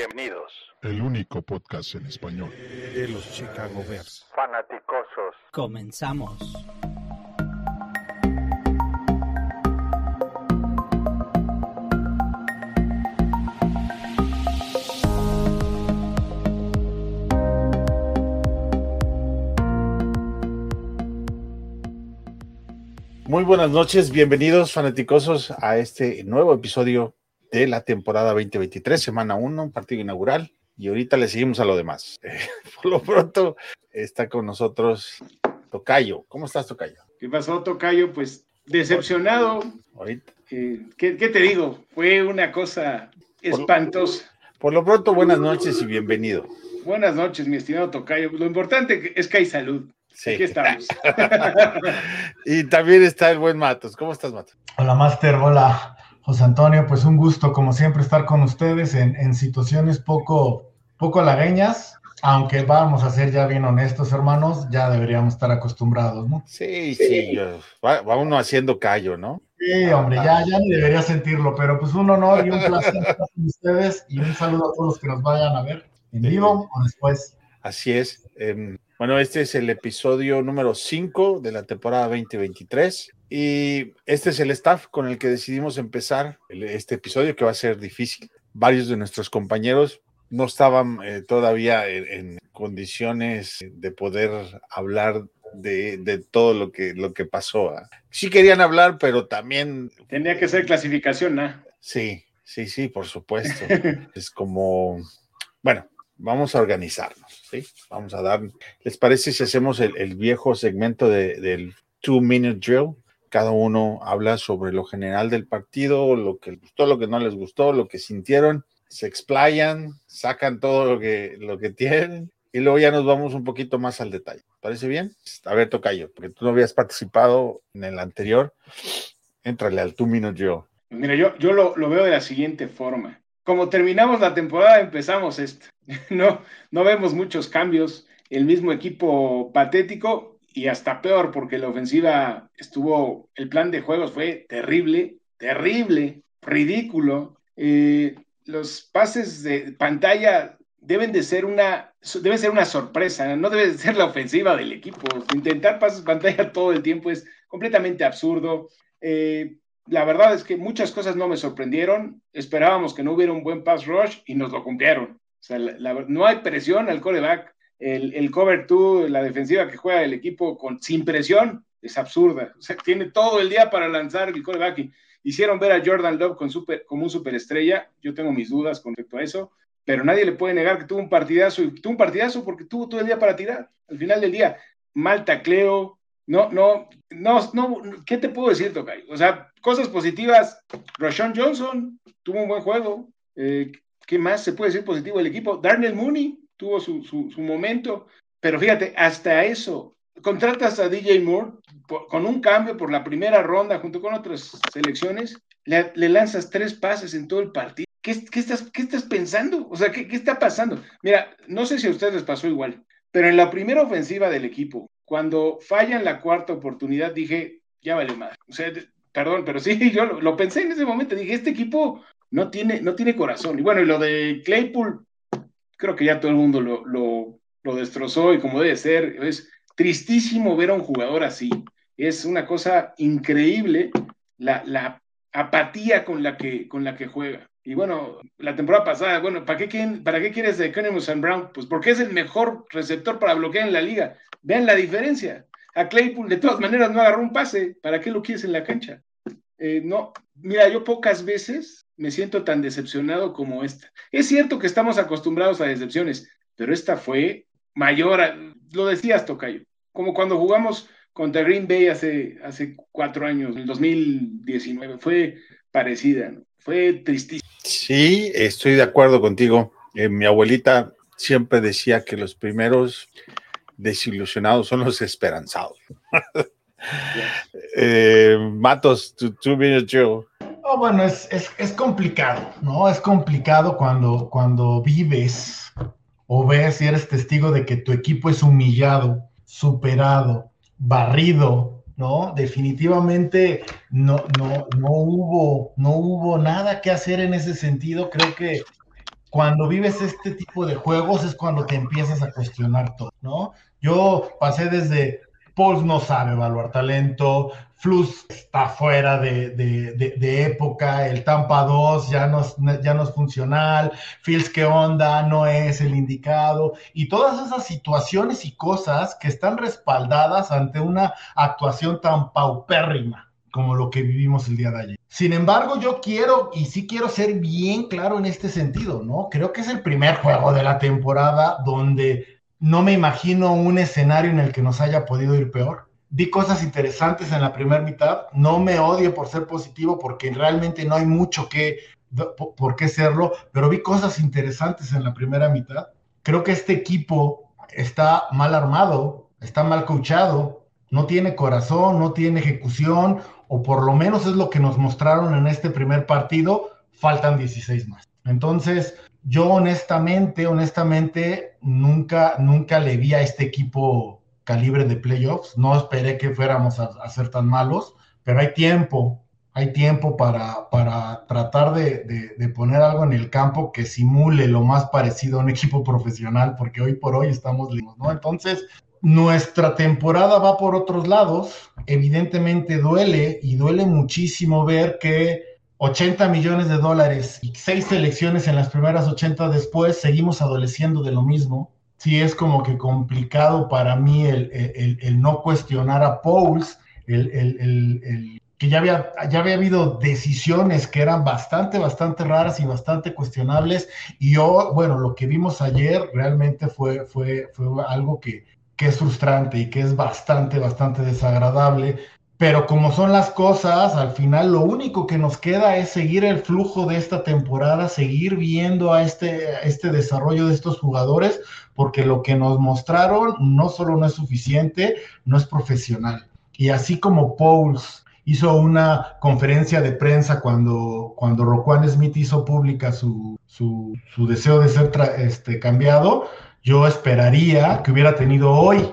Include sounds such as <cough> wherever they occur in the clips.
Bienvenidos. El único podcast en español de los Chicago Bears. Fanaticosos. Comenzamos. Muy buenas noches, bienvenidos fanaticosos a este nuevo episodio de la temporada 2023, semana 1, partido inaugural. Y ahorita le seguimos a lo demás. <laughs> por lo pronto está con nosotros Tocayo. ¿Cómo estás, Tocayo? ¿Qué pasó, Tocayo? Pues decepcionado. Ahorita. Eh, ¿qué, ¿qué, te digo? Fue una cosa espantosa. Por lo pronto, buenas noches y bienvenido. Buenas noches, mi estimado Tocayo. Lo importante es que hay salud. Sí. Aquí estamos. <laughs> y también está el buen Matos. ¿Cómo estás, Matos? Hola, Master. Hola, José Antonio. Pues un gusto, como siempre, estar con ustedes en, en situaciones poco, poco halagueñas. Aunque vamos a ser ya bien honestos, hermanos, ya deberíamos estar acostumbrados, ¿no? Sí, sí, yo, va, va, uno haciendo callo, ¿no? Sí, hombre, ya, ya ni debería sentirlo, pero pues un honor y un placer estar con ustedes y un saludo a todos los que nos vayan a ver en vivo o después. Así es. Eh, bueno, este es el episodio número 5 de la temporada 2023 y este es el staff con el que decidimos empezar este episodio que va a ser difícil. Varios de nuestros compañeros no estaban eh, todavía en, en, condiciones de poder hablar de, de, todo lo que, lo que pasó. ¿eh? Sí querían hablar, pero también... Tenía que ser clasificación, ¿no? Sí, sí, sí, por supuesto. es como, bueno, vamos a organizarnos, ¿sí? Vamos a dar, ¿les parece si hacemos el, el viejo segmento de, del two minute drill? Cada uno habla sobre lo general del partido, lo que les gustó, lo que no les gustó, lo que sintieron, se explayan, sacan todo lo que, lo que tienen y luego ya nos vamos un poquito más al detalle. ¿Parece bien? A ver, Tocayo, porque tú no habías participado en el anterior, éntrale al two minute drill. Mira, yo, yo lo, lo veo de la siguiente forma como terminamos la temporada, empezamos esto. <laughs> No, no vemos muchos cambios. El mismo equipo patético y hasta peor porque la ofensiva estuvo, el plan de juegos fue terrible, terrible, ridículo. Eh, los pases de pantalla deben de ser una, debe ser una sorpresa, no debe ser la ofensiva del equipo. Intentar pases pantalla <laughs> todo el tiempo es completamente absurdo. Eh, la verdad es que muchas cosas no me sorprendieron. Esperábamos que no hubiera un buen pass rush y nos lo cumplieron. O sea, no hay presión al coreback. El, cover 2, la defensiva que juega el equipo con, sin presión, es absurda. O sea, tiene todo el día para lanzar el coreback. Y hicieron ver a Jordan Love como un superestrella. Yo tengo mis dudas con respecto a eso. Pero nadie le puede negar que tuvo un partidazo. Y tuvo un partidazo porque tuvo todo el día para tirar. Al final del día, mal tacleo, no, no, no, no, ¿qué te puedo decir, Tocay? O sea, cosas positivas. Rashon Johnson tuvo un buen juego. Eh, ¿Qué más se puede decir positivo del equipo? Darnell Mooney tuvo su, su, su, momento. Pero fíjate, hasta eso, contratas a DJ Moore con un cambio por la primera ronda junto con otras selecciones, le, le lanzas tres pases en todo el partido. ¿Qué, qué, estás, ¿Qué estás pensando? O sea, ¿qué, ¿qué está pasando? Mira, no sé si a ustedes les pasó igual, pero en la primera ofensiva del equipo, cuando fallan la cuarta oportunidad, dije, ya vale más. O sea, perdón, pero sí, <laughs> yo lo, lo, pensé en ese momento. Dije, este equipo no tiene, no tiene corazón. Y bueno, y lo de Claypool, creo que ya todo el mundo lo, lo, lo destrozó y como debe ser, es tristísimo ver a un jugador así. Es una cosa increíble la, la apatía con la, que, con la que juega. Y bueno, la temporada pasada, bueno, ¿para qué, ¿para qué quieres de Cunningham and Brown? Pues porque es el mejor receptor para bloquear en la liga. Vean la diferencia. A Claypool, de todas maneras, no agarró un pase. ¿Para qué lo quieres en la cancha? Eh, no, mira, yo pocas veces me siento tan decepcionado como esta. Es cierto que estamos acostumbrados a decepciones, pero esta fue mayor. Lo decías, Tocayo, como cuando jugamos contra Green Bay hace, hace cuatro años, en el 2019. Fue parecida, ¿no? Fue tristísimo. Sí, estoy de acuerdo contigo. Eh, mi abuelita siempre decía que los primeros desilusionados son los esperanzados. <laughs> eh, Matos, tú, tú vienes yo. Oh, bueno, es, es, es, complicado, ¿no? Es complicado cuando, cuando vives o ves y eres testigo de que tu equipo es humillado, superado, barrido, ¿no? Definitivamente no, no, no, hubo, no hubo nada que hacer en ese sentido. Creo que cuando vives este tipo de juegos es cuando te empiezas a cuestionar todo, ¿no? Yo pasé desde Pauls no sabe evaluar talento, Flus está fuera de, época, el Tampa 2 ya no, es, ya no es funcional, Fields qué onda, no es el indicado, y todas esas situaciones y cosas que están respaldadas ante una actuación tan paupérrima como lo que vivimos el día de ayer. Sin embargo, yo quiero, y sí quiero ser bien claro en este sentido, ¿no? Creo que es el primer juego de la temporada donde no me imagino un escenario en el que nos haya podido ir peor vi cosas interesantes en la primera mitad. No me odio por ser positivo porque realmente no hay mucho que, por qué serlo, pero vi cosas interesantes en la primera mitad. Creo que este equipo está mal armado, está mal coachado, no tiene corazón, no tiene ejecución, o por lo menos es lo que nos mostraron en este primer partido. Faltan 16 más. Entonces, yo honestamente, honestamente, nunca, nunca le vi a este equipo calibre de playoffs. No esperé que fuéramos a, ser tan malos, pero hay tiempo, hay tiempo para, para tratar de, de, poner algo en el campo que simule lo más parecido a un equipo profesional, porque hoy por hoy estamos lejos, ¿no? Entonces, nuestra temporada va por otros lados. Evidentemente duele y duele muchísimo ver que 80 millones de dólares y seis selecciones en las primeras 80 después seguimos adoleciendo de lo mismo sí es como que complicado para mí el, no cuestionar a Pauls, el, que ya había, ya había habido decisiones que eran bastante, bastante raras y bastante cuestionables. Y yo, bueno, lo que vimos ayer realmente fue, fue, fue algo que, que es frustrante y que es bastante, bastante desagradable. Pero como son las cosas, al final lo único que nos queda es seguir el flujo de esta temporada, seguir viendo a este, este desarrollo de estos jugadores, porque lo que nos mostraron no solo no es suficiente, no es profesional. Y así como Pauls hizo una conferencia de prensa cuando, cuando Roquan Smith hizo pública su, su, deseo de ser este, cambiado, yo esperaría que hubiera tenido hoy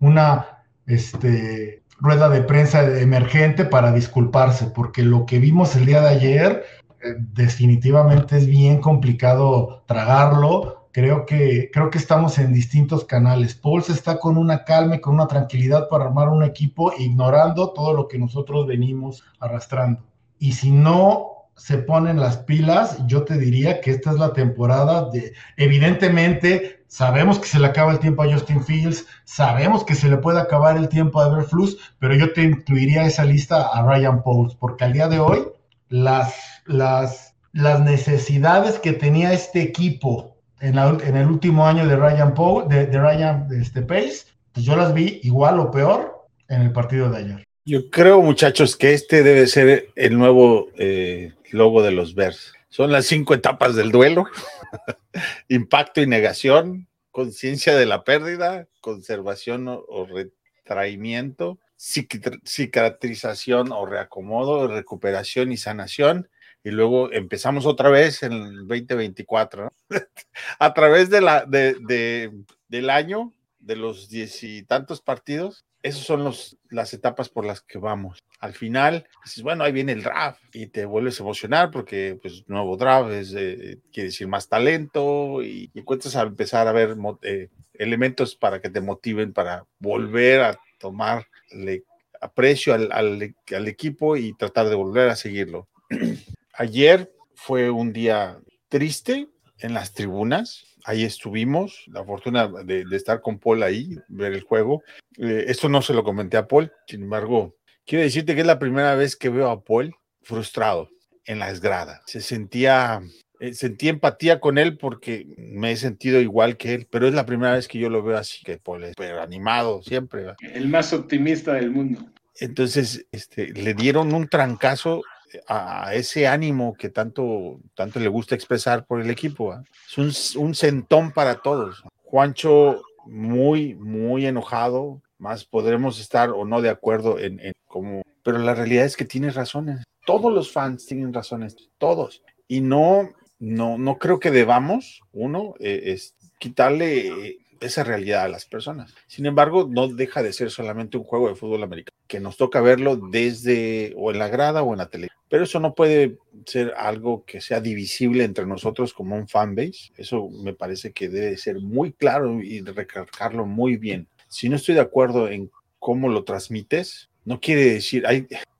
una... Este, rueda de prensa emergente para disculparse, porque lo que vimos el día de ayer eh, definitivamente es bien complicado tragarlo. Creo que, creo que estamos en distintos canales. Pauls está con una calma y con una tranquilidad para armar un equipo, ignorando todo lo que nosotros venimos arrastrando. Y si no se ponen las pilas, yo te diría que esta es la temporada de, evidentemente, Sabemos que se le acaba el tiempo a Justin Fields, sabemos que se le puede acabar el tiempo a Everflux, pero yo te incluiría esa lista a Ryan Pauls, porque al día de hoy las, las, las necesidades que tenía este equipo en, en el último año de Ryan Paul, de, Ryan este, Pace, pues yo las vi igual o peor en el partido de ayer. Yo creo, muchachos, que este debe ser el nuevo eh, logo de los Bears. Son las cinco etapas del duelo. <laughs> Impacto y negación, conciencia de la pérdida, conservación o, retraimiento, cicatrización o reacomodo, recuperación y sanación. Y luego empezamos otra vez en el 2024, <laughs> a través de la, de, del año, de los diez y tantos partidos, esas son los, las etapas por las que vamos. Al final, dices, bueno, ahí viene el draft y te vuelves a emocionar porque, pues, nuevo draft es, eh, quiere decir más talento y, encuentras a empezar a ver eh, elementos para que te motiven para volver a tomarle aprecio al, al equipo y tratar de volver a seguirlo. <clears throat> Ayer fue un día triste en las tribunas ahí estuvimos, la fortuna de, estar con Paul ahí, ver el juego. Eh, esto no se lo comenté a Paul, sin embargo, quiero decirte que es la primera vez que veo a Paul frustrado en la esgrada. Se sentía, eh, sentí empatía con él porque me he sentido igual que él, pero es la primera vez que yo lo veo así, que Paul es animado siempre. El más optimista del mundo. Entonces, este, le dieron un trancazo a ese ánimo que tanto, tanto le gusta expresar por el equipo. Es un, un, centón para todos. Juancho muy, muy enojado, más podremos estar o no de acuerdo en, en cómo, pero la realidad es que tiene razones. Todos los fans tienen razones, todos. Y no, no, no creo que debamos, uno, eh, es quitarle esa realidad a las personas. Sin embargo, no deja de ser solamente un juego de fútbol americano, que nos toca verlo desde o en la grada o en la televisión. Pero eso no puede ser algo que sea divisible entre nosotros como un fanbase. Eso me parece que debe ser muy claro y recalcarlo muy bien. Si no estoy de acuerdo en cómo lo transmites, no quiere decir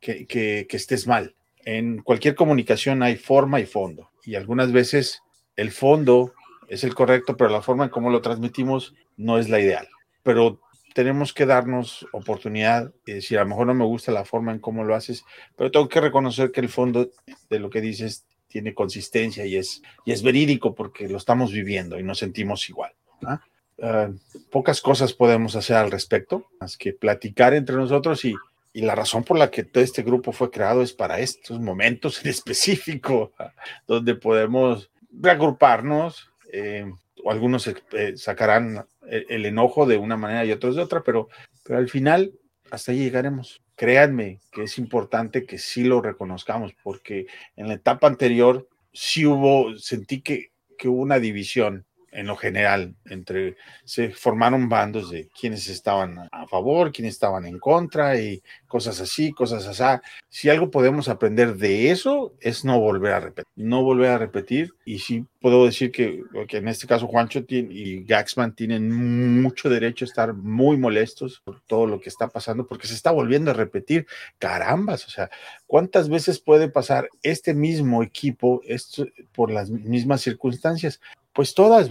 que, estés mal. En cualquier comunicación hay forma y fondo. Y algunas veces el fondo es el correcto, pero la forma en cómo lo transmitimos no es la ideal. Pero tenemos que darnos oportunidad y decir, a lo mejor no me gusta la forma en cómo lo haces, pero tengo que reconocer que el fondo de lo que dices tiene consistencia y es, y es verídico porque lo estamos viviendo y nos sentimos igual. ¿ah? Uh, pocas cosas podemos hacer al respecto, más que platicar entre nosotros y, y, la razón por la que todo este grupo fue creado es para estos momentos en específico, <laughs> donde podemos reagruparnos, eh, o algunos eh, sacarán el, el, enojo de una manera y otros de otra, pero, pero al final hasta ahí llegaremos. Créanme que es importante que sí lo reconozcamos, porque en la etapa anterior sí hubo, sentí que, que hubo una división en lo general, entre se formaron bandos de quienes estaban a favor, quienes estaban en contra y cosas así, cosas así. Si algo podemos aprender de eso es no volver a repetir, no volver a repetir. Y sí puedo decir que, que en este caso Juancho y Gaxman tienen mucho derecho a estar muy molestos por todo lo que está pasando, porque se está volviendo a repetir. Carambas, o sea, ¿cuántas veces puede pasar este mismo equipo esto, por las mismas circunstancias? Pues todas,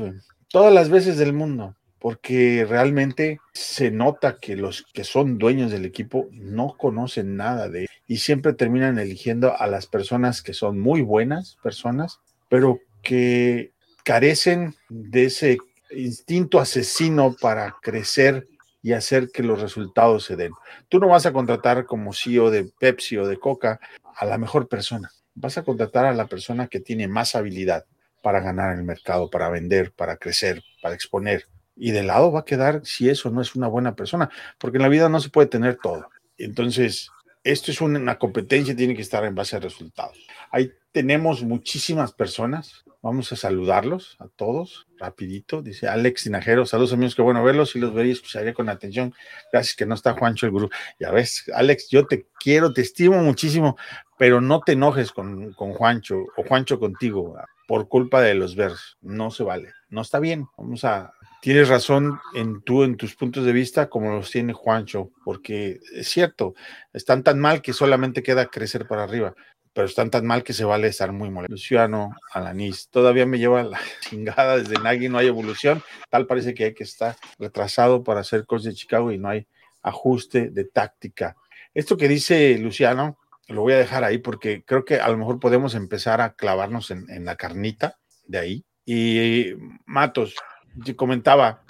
todas las veces del mundo, porque realmente se nota que los que son dueños del equipo no conocen nada de él y siempre terminan eligiendo a las personas que son muy buenas personas, pero que carecen de ese instinto asesino para crecer y hacer que los resultados se den. Tú no vas a contratar como CEO de Pepsi o de Coca a la mejor persona, vas a contratar a la persona que tiene más habilidad para ganar en el mercado, para vender, para crecer, para exponer. Y de lado va a quedar si eso no es una buena persona, porque en la vida no se puede tener todo. Entonces, esto es una competencia, tiene que estar en base a resultados. Ahí tenemos muchísimas personas. Vamos a saludarlos a todos rapidito. Dice Alex Tinajero, saludos amigos, qué bueno verlos y los vería escucharía con atención. Gracias que no está Juancho el gurú. Ya ves, Alex, yo te quiero, te estimo muchísimo, pero no te enojes con, con Juancho o Juancho contigo por culpa de los versos. No se vale. No está bien. Vamos a. Tienes razón en tú, en tus puntos de vista, como los tiene Juancho, porque es cierto, están tan mal que solamente queda crecer para arriba, pero están tan mal que se vale estar muy molesto. Luciano Alanis, todavía me lleva la <laughs> chingada desde Nagui, no hay evolución, tal parece que hay que estar retrasado para hacer coach de Chicago y no hay ajuste de táctica. Esto que dice Luciano, lo voy a dejar ahí porque creo que a lo mejor podemos empezar a clavarnos en, en la carnita de ahí. Y Matos, yo comentaba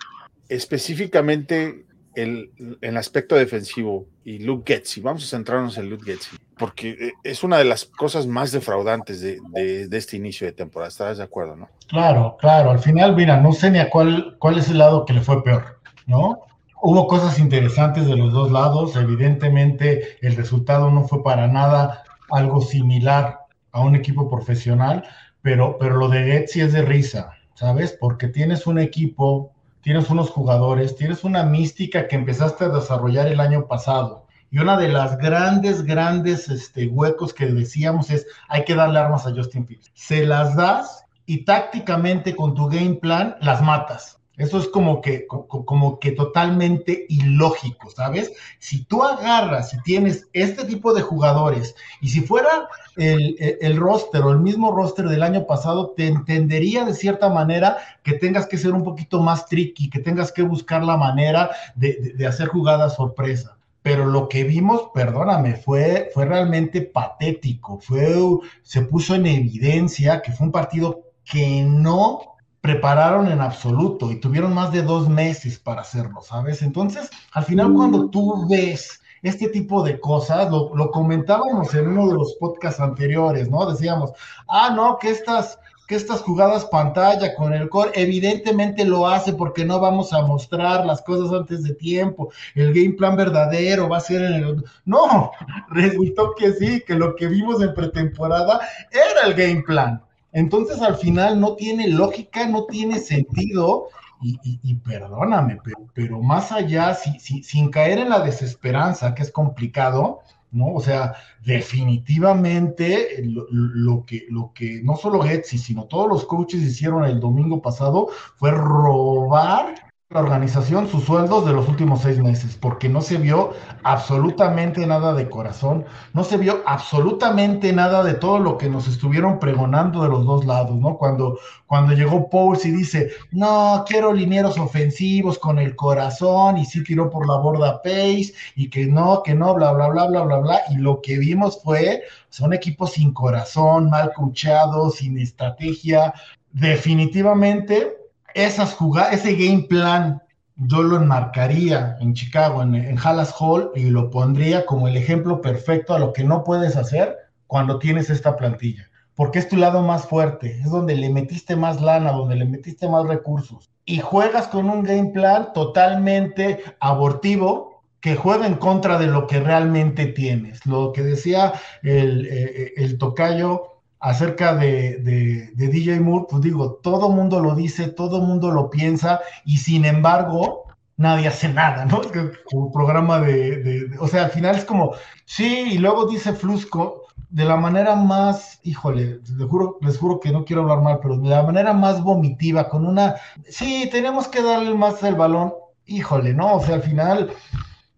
específicamente el, el, aspecto defensivo y Luke Getzi. Vamos a centrarnos en Luke Getzi, porque es una de las cosas más defraudantes de, de, de, este inicio de temporada. ¿Estarás de acuerdo, no? Claro, claro. Al final, mira, no sé ni a cuál, cuál es el lado que le fue peor, ¿no? Hubo cosas interesantes de los dos lados. Evidentemente, el resultado no fue para nada algo similar a un equipo profesional, pero, pero lo de Getzi es de risa, ¿sabes? Porque tienes un equipo, tienes unos jugadores, tienes una mística que empezaste a desarrollar el año pasado. Y una de las grandes, grandes este, huecos que decíamos es, hay que darle armas a Justin Fields. Se las das y tácticamente con tu game plan las matas. Eso es como que, como que totalmente ilógico, ¿sabes? Si tú agarras y tienes este tipo de jugadores, y si fuera el, el, el, roster o el mismo roster del año pasado, te entendería de cierta manera que tengas que ser un poquito más tricky, que tengas que buscar la manera de, de, de hacer jugadas sorpresa. Pero lo que vimos, perdóname, fue, fue realmente patético, fue, se puso en evidencia que fue un partido que no prepararon en absoluto y tuvieron más de dos meses para hacerlo, ¿sabes? Entonces, al final, cuando tú ves este tipo de cosas, lo, lo, comentábamos en uno de los podcasts anteriores, ¿no? Decíamos, ah, no, que estas, que estas jugadas pantalla con el core, evidentemente lo hace porque no vamos a mostrar las cosas antes de tiempo, el game plan verdadero va a ser en el... No, <laughs> resultó que sí, que lo que vimos en pretemporada era el game plan. Entonces al final no tiene lógica, no tiene sentido y, perdóname, pero, más allá, sin caer en la desesperanza, que es complicado, ¿no? O sea, definitivamente lo, que, lo que no solo Getsi, sino todos los coaches hicieron el domingo pasado fue robar la organización sus sueldos de los últimos seis meses, porque no se vio absolutamente nada de corazón, no se vio absolutamente nada de todo lo que nos estuvieron pregonando de los dos lados, ¿no? Cuando, cuando llegó Pauls y dice, no, quiero linieros ofensivos con el corazón, y sí tiró por la borda Pace, y que no, que no, bla, bla, bla, bla, bla, bla, y lo que vimos fue, son equipos sin corazón, mal coachados, sin estrategia, definitivamente esas jugadas, ese game plan, yo lo enmarcaría en Chicago, en, en Hallas Hall, y lo pondría como el ejemplo perfecto a lo que no puedes hacer cuando tienes esta plantilla. Porque es tu lado más fuerte, es donde le metiste más lana, donde le metiste más recursos. Y juegas con un game plan totalmente abortivo, que juega en contra de lo que realmente tienes. Lo que decía el, eh, el tocayo acerca de, DJ Moore, pues digo, todo mundo lo dice, todo mundo lo piensa y sin embargo nadie hace nada, ¿no? <laughs> Un programa de, o sea, al final es como, sí, y luego dice Flusco de la manera más, híjole, les juro, les juro que no quiero hablar mal, pero de la manera más vomitiva, con una, sí, tenemos que darle más el balón, híjole, ¿no? O sea, al final,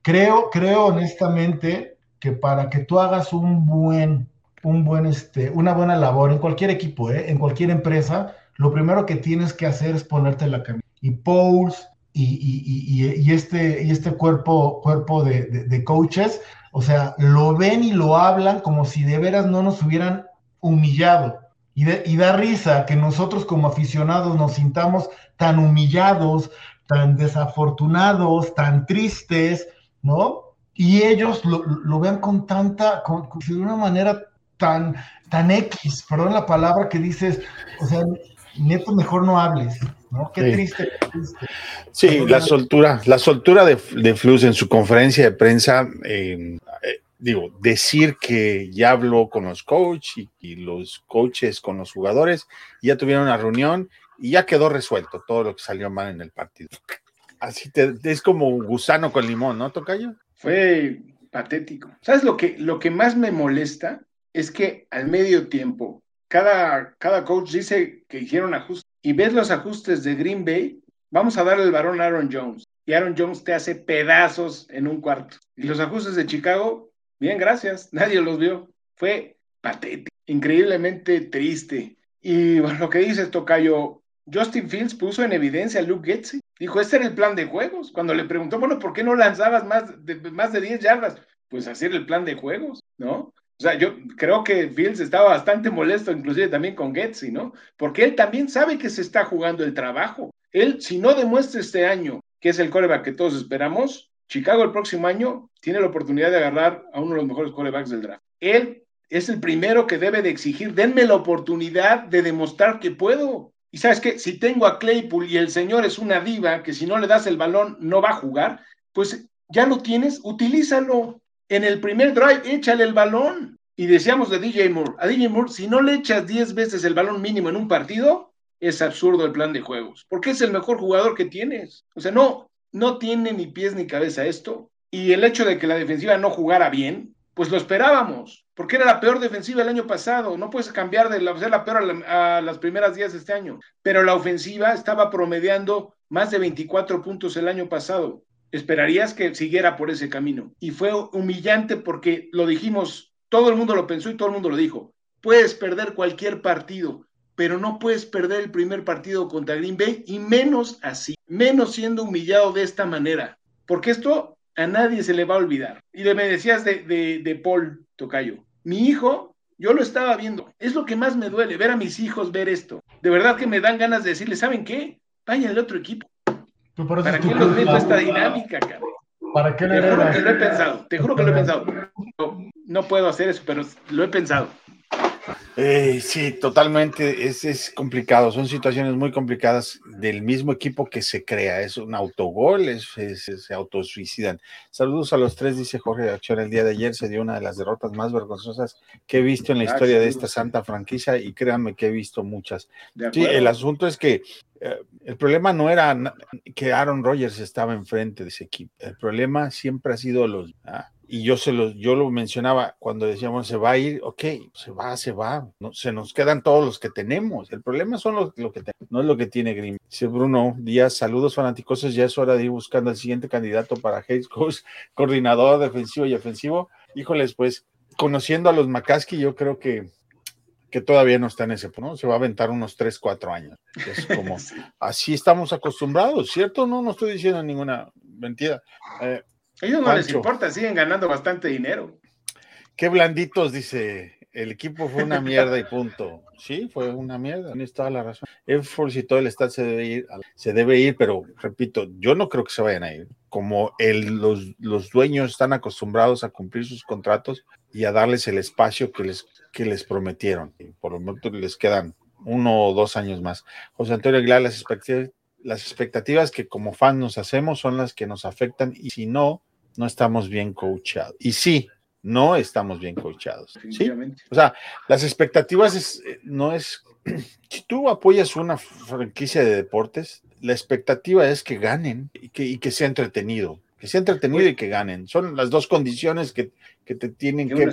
creo, creo honestamente que para que tú hagas un buen un buen, este, una buena labor en cualquier equipo, ¿eh? en cualquier empresa, lo primero que tienes que hacer es ponerte la camisa. Y Pauls y, este, y este cuerpo, cuerpo de, coaches, o sea, lo ven y lo hablan como si de veras no nos hubieran humillado. Y, y da risa que nosotros como aficionados nos sintamos tan humillados, tan desafortunados, tan tristes, ¿no? Y ellos lo, lo vean con tanta, con, de una manera tan, tan X, perdón la palabra que dices, o sea, neto, mejor no hables, ¿no? Qué triste, Sí, la soltura, la soltura de, de Flus en su conferencia de prensa, eh, digo, decir que ya habló con los coaches y, los coaches con los jugadores, ya tuvieron una reunión y ya quedó resuelto todo lo que salió mal en el partido. Así te, es como un gusano con limón, ¿no, Tocayo? Fue patético. ¿Sabes lo que, lo que más me molesta? Es que al medio tiempo, cada, cada coach dice que hicieron ajustes y ves los ajustes de Green Bay, vamos a darle el varón a Aaron Jones. Y Aaron Jones te hace pedazos en un cuarto. Y los ajustes de Chicago, bien, gracias, <laughs> nadie los vio. Fue patético, increíblemente triste. Y bueno, lo que dices, Tocayo, Justin Fields puso en evidencia a Luke Getzi. Dijo, este era el plan de juegos. Cuando le preguntó, bueno, ¿por qué no lanzabas más de, más de 10 yardas? Pues hacer el plan de juegos, ¿no? O sea, yo creo que Fields estaba bastante molesto, inclusive también con Getzi, ¿no? Porque él también sabe que se está jugando el trabajo. Él, si no demuestra este año que es el coreback que todos esperamos, Chicago el próximo año tiene la oportunidad de agarrar a uno de los mejores corebacks del draft. Él es el primero que debe de exigir, denme la oportunidad de demostrar que puedo. Y sabes que si tengo a Claypool y el señor es una diva, que si no le das el balón no va a jugar, pues ya lo tienes, utilízalo en el primer drive, échale el balón. Y decíamos de DJ Moore, a DJ Moore, si no le echas 10 veces el balón mínimo en un partido, es absurdo el plan de juegos, porque es el mejor jugador que tienes. O sea, no, no tiene ni pies ni cabeza esto. Y el hecho de que la defensiva no jugara bien, pues lo esperábamos, porque era la peor defensiva el año pasado. No puedes cambiar de la, ser la peor a, las primeras días de este año. Pero la ofensiva estaba promediando más de 24 puntos el año pasado esperarías que siguiera por ese camino. Y fue humillante porque lo dijimos, todo el mundo lo pensó y todo el mundo lo dijo. Puedes perder cualquier partido, pero no puedes perder el primer partido contra Green Bay y menos así, menos siendo humillado de esta manera, porque esto a nadie se le va a olvidar. Y me decías de, de, de Paul Tocayo, mi hijo, yo lo estaba viendo, es lo que más me duele, ver a mis hijos ver esto. De verdad que me dan ganas de decirle, ¿saben qué? Vayan al otro equipo, ¿Para qué los meto esta dinámica, cabrón? ¿Para qué Te juro que lo he pensado, te juro que lo he pensado. No, puedo hacer eso, pero lo he pensado. Eh, sí, totalmente, es, es, complicado, son situaciones muy complicadas del mismo equipo que se crea, es un autogol, es, se autosuicidan. Saludos a los tres, dice Jorge Acción, el día de ayer se dio una de las derrotas más vergonzosas que he visto en la historia de esta santa franquicia y créanme que he visto muchas. Sí, el asunto es que eh, El problema no era que Aaron Rodgers estaba enfrente de ese equipo. El problema siempre ha sido los. ¿ah? Y yo se lo, yo lo mencionaba cuando decíamos se va a ir, ok, se va, se va, no, se nos quedan todos los que tenemos. El problema son los, lo que no es lo que tiene Green. Dice Bruno Díaz, saludos fanáticos, ya es hora de ir buscando al siguiente candidato para head coach, <laughs> coordinador defensivo y ofensivo. Híjoles, pues, conociendo a los McCaskey, yo creo que que todavía no está en ese punto, ¿no? Se va a aventar unos 3, 4 años. Es <laughs> como, así estamos acostumbrados, ¿cierto? No, no estoy diciendo ninguna mentira. Eh, ellos no les importa, siguen ganando bastante dinero. Qué blanditos, dice. El equipo fue una mierda y punto. Sí, fue una mierda, tienes toda la razón. Force y todo el se debe ir, se debe ir, pero repito, yo no creo que se vayan a ir. Como el, los, los dueños están acostumbrados a cumplir sus contratos y a darles el espacio que les, que les prometieron. Por lo menos les quedan uno o dos años más. José Antonio Aguilar, las expectativas, las expectativas que como fan nos hacemos son las que nos afectan y si no, no estamos bien coachados. Y sí, no estamos bien coachados. ¿sí? O sea, las expectativas eh, no es, <clears throat> si tú apoyas una franquicia de deportes, la expectativa es que ganen y que, y que sea entretenido, que sea entretenido y que ganen. Son las dos condiciones que, que te tienen que,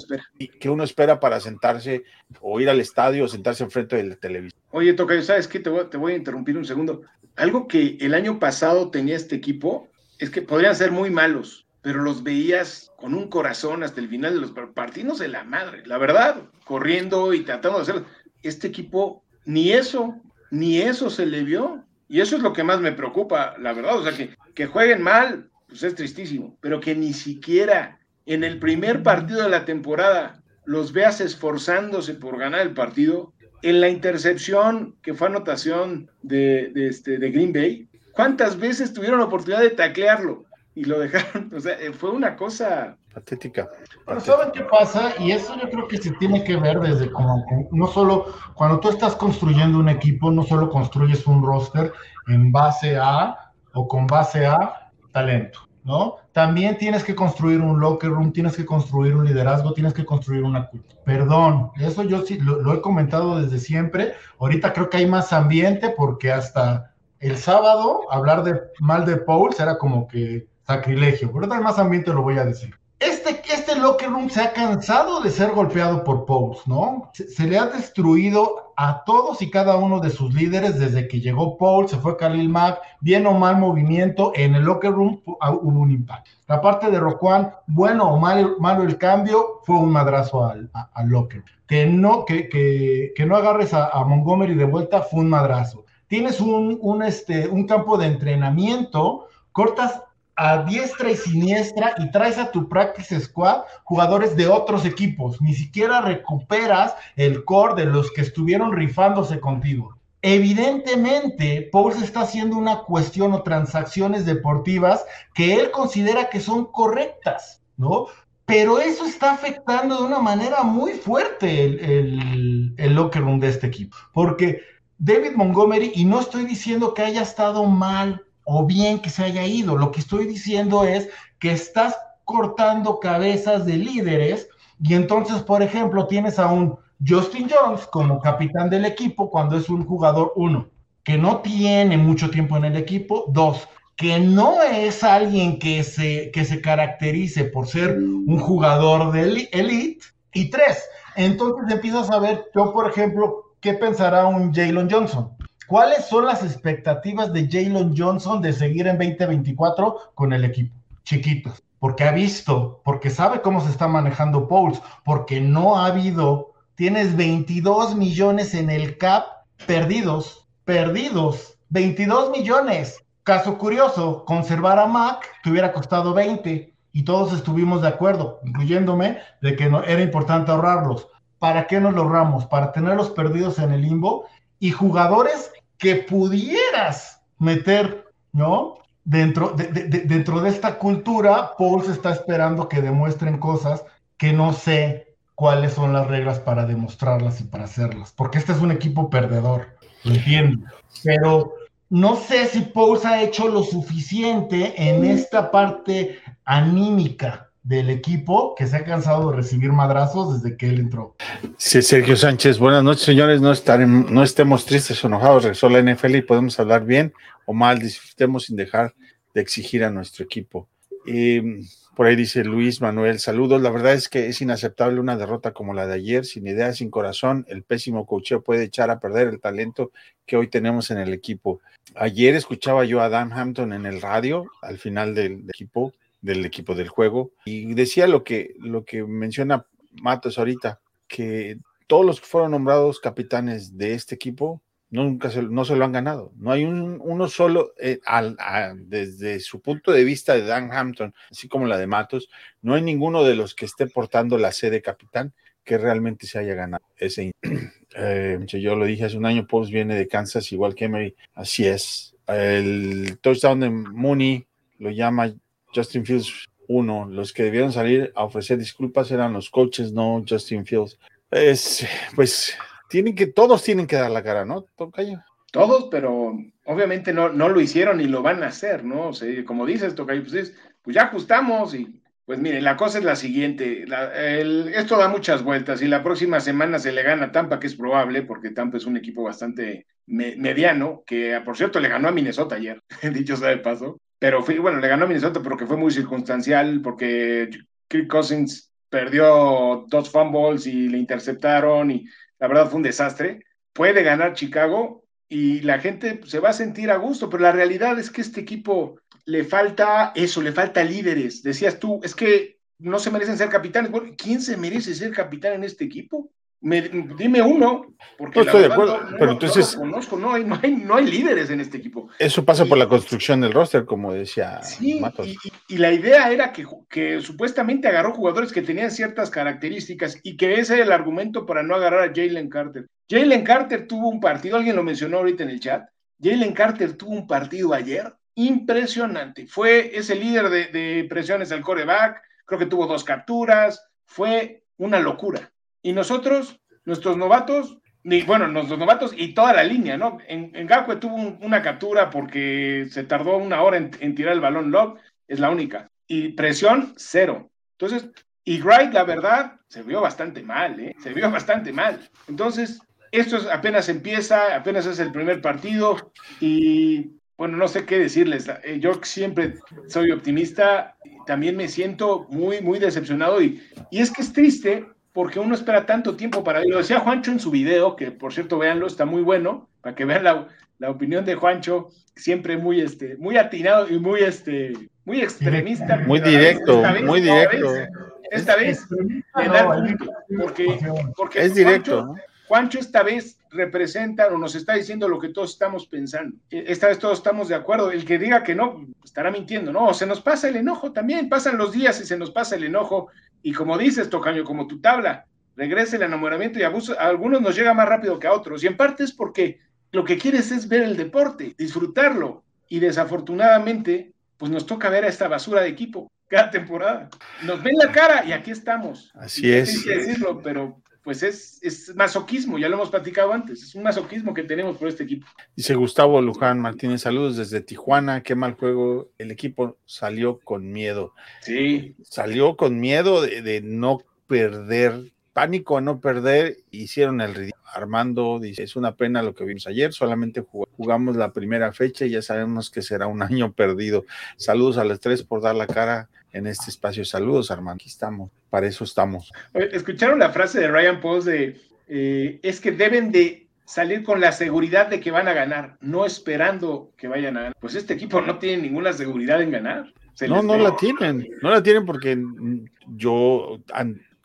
que, uno espera para sentarse o ir al estadio o sentarse enfrente de la televisión. Oye, Tocayo, ¿sabes qué? Te voy, te voy a interrumpir un segundo. Algo que el año pasado tenía este equipo es que podrían ser muy malos, pero los veías con un corazón hasta el final de los partidos de la madre, la verdad, corriendo y tratando de hacer. Este equipo, ni eso, ni eso se le vio. Y eso es lo que más me preocupa, la verdad. O sea, que, que jueguen mal, pues es tristísimo, pero que ni siquiera en el primer partido de la temporada los veas esforzándose por ganar el partido, en la intercepción que fue anotación de, este, de Green Bay, ¿cuántas veces tuvieron la oportunidad de taclearlo? Y lo dejaron, <laughs> o sea, eh, fue una cosa patética. Pero ¿saben qué pasa? Y eso yo creo que se tiene que ver desde como, no solo, cuando tú estás construyendo un equipo, no solo construyes un roster en base a o con base a talento, ¿no? También tienes que construir un locker room, tienes que construir un liderazgo, tienes que construir una cultura. Perdón, eso yo sí lo, lo he comentado desde siempre. Ahorita creo que hay más ambiente porque hasta el sábado hablar de mal de Paul era como que sacrilegio, pero más ambiente lo voy a decir. Este, este locker room se ha cansado de ser golpeado por Pauls, ¿no? Se, le ha destruido a todos y cada uno de sus líderes desde que llegó Paul, se fue Khalil Mack, bien o mal movimiento, en el locker room ah, hubo un impacto. La parte de Roquan, bueno o mal, malo el cambio, fue un madrazo al, locker. Que no, que, que, que no agarres a, a, Montgomery de vuelta fue un madrazo. Tienes un, un, este, un campo de entrenamiento, cortas a diestra y siniestra y traes a tu practice squad jugadores de otros equipos. Ni siquiera recuperas el core de los que estuvieron rifándose contigo. Evidentemente, Pauls está haciendo una cuestión o transacciones deportivas que él considera que son correctas, ¿no? Pero eso está afectando de una manera muy fuerte el, el locker room de este equipo. Porque David Montgomery, y no estoy diciendo que haya estado mal o bien que se haya ido. Lo que estoy diciendo es que estás cortando cabezas de líderes y entonces, por ejemplo, tienes a un Justin Jones como capitán del equipo cuando es un jugador, uno, que no tiene mucho tiempo en el equipo, dos, que no es alguien que se, que se caracterice por ser un jugador de elite, y tres, entonces empiezas a ver, yo por ejemplo, ¿qué pensará un Jalen Johnson? ¿Cuáles son las expectativas de Jalen Johnson de seguir en 2024 con el equipo? Chiquitos, porque ha visto, porque sabe cómo se está manejando Pauls, porque no ha habido, tienes 22 millones en el cap perdidos, perdidos, 22 millones. Caso curioso, conservar a Mac te hubiera costado 20 y todos estuvimos de acuerdo, incluyéndome, de que no, era importante ahorrarlos. ¿Para qué nos lo ahorramos? Para tenerlos perdidos en el limbo y jugadores que pudieras meter, ¿no? Dentro de, dentro de esta cultura, Paul se está esperando que demuestren cosas que no sé cuáles son las reglas para demostrarlas y para hacerlas, porque este es un equipo perdedor, lo entiendo, pero no sé si Paul ha hecho lo suficiente en esta parte anímica del equipo que se ha cansado de recibir madrazos desde que él entró. Sí, Sergio Sánchez, buenas noches, señores. No, no estemos tristes o enojados. Regresó la NFL y podemos hablar bien o mal. Disfrutemos sin dejar de exigir a nuestro equipo. Y por ahí dice Luis Manuel, saludos. La verdad es que es inaceptable una derrota como la de ayer, sin idea, sin corazón. El pésimo cocheo puede echar a perder el talento que hoy tenemos en el equipo. Ayer escuchaba yo a Dan Hampton en el radio al final del equipo del equipo del juego. Y decía lo que, lo que menciona Matos ahorita, que todos los que fueron nombrados capitanes de este equipo nunca se, no se lo han ganado. No hay un, uno solo, eh, desde su punto de vista de Dan Hampton, así como la de Matos, no hay ninguno de los que esté portando la sede capitán que realmente se haya ganado ese. <clears throat> Eh, yo lo dije hace un año, Post viene de Kansas, igual que Emery, así es. El touchdown de Mooney lo llama Justin Fields uno. Los que debieron salir a ofrecer disculpas eran los coaches, no Justin Fields. Es, pues tienen que, todos tienen que dar la cara, ¿no? Tocayo. Todos, pero obviamente no, no lo hicieron y lo van a hacer, ¿no? O sea, como dices, Tocayo, pues, pues ya ajustamos y pues miren, la cosa es la siguiente, esto da muchas vueltas y la próxima semana se le gana a Tampa, que es probable, porque Tampa es un equipo bastante mediano, que por cierto le ganó a Minnesota ayer, <laughs> dicho sea de paso, pero bueno, le ganó a Minnesota porque fue muy circunstancial, porque Kirk Cousins perdió dos fumbles y le interceptaron y la verdad fue un desastre. Puede ganar Chicago y la gente se va a sentir a gusto, pero la realidad es que este equipo le falta eso, le falta líderes. Decías tú, es que no se merecen ser capitanes. ¿quién se merece ser capitán en este equipo? Dime uno, porque no estoy de acuerdo, pero entonces conozco, no hay, no, hay, no hay líderes en este equipo. Eso pasa por la construcción del roster, como decía sí, Y, la idea era que, que, supuestamente agarró jugadores que tenían ciertas características y que ese era el argumento para no agarrar a Jalen Carter. Jalen Carter tuvo un partido, alguien lo mencionó ahorita en el chat, Jalen Carter tuvo un partido ayer impresionante. Fue ese líder de, de presiones al coreback, creo que tuvo dos capturas, fue una locura y nosotros, nuestros novatos, y bueno, nuestros novatos y toda la línea, ¿no? En, en tuvo una captura porque se tardó una hora en, tirar el balón lock, es la única. Y presión, cero. Entonces, y Wright, la verdad, se vio bastante mal, ¿eh? Se vio bastante mal. Entonces, esto apenas empieza, apenas es el primer partido y bueno, no sé qué decirles. Eh, yo siempre soy optimista, también me siento muy, muy decepcionado y, y es que es triste porque uno espera tanto tiempo para Lo decía Juancho en su video, que por cierto, véanlo, está muy bueno, para que vean la, opinión de Juancho, siempre muy, este, muy atinado y muy, este, muy extremista. Muy directo, muy directo. Esta vez, porque, porque es directo. Juancho, esta vez representa o nos está diciendo lo que todos estamos pensando. E, esta vez todos estamos de acuerdo. El que diga que no, estará mintiendo. No, se nos pasa el enojo también. Pasan los días y se nos pasa el enojo y como dices, Tocaño, como tu tabla, regresa el enamoramiento y abuso, a algunos nos llega más rápido que a otros. Y en parte es porque lo que quieres es ver el deporte, disfrutarlo. Y desafortunadamente, pues nos toca ver a esta basura de equipo cada temporada. Nos ven la cara y aquí estamos. Así es. decirlo, pero pues es, es, masoquismo, ya lo hemos platicado antes, es un masoquismo que tenemos por este equipo. Dice Gustavo Luján Martínez, saludos desde Tijuana, qué mal juego, el equipo salió con miedo. Sí. Salió con miedo de, no perder, pánico a no perder, hicieron el ridículo. Armando dice, es una pena lo que vimos ayer, solamente jugamos la primera fecha y ya sabemos que será un <laughs> año perdido. Saludos a los tres por dar la cara en este espacio. Saludos, Armando. Aquí estamos, para eso estamos. ¿Escucharon la frase de Ryan Post de eh, es que deben de salir con la seguridad de que van a ganar, no esperando que vayan a ganar? Pues este equipo no tiene ninguna seguridad en ganar. no, no la tienen, no la tienen porque yo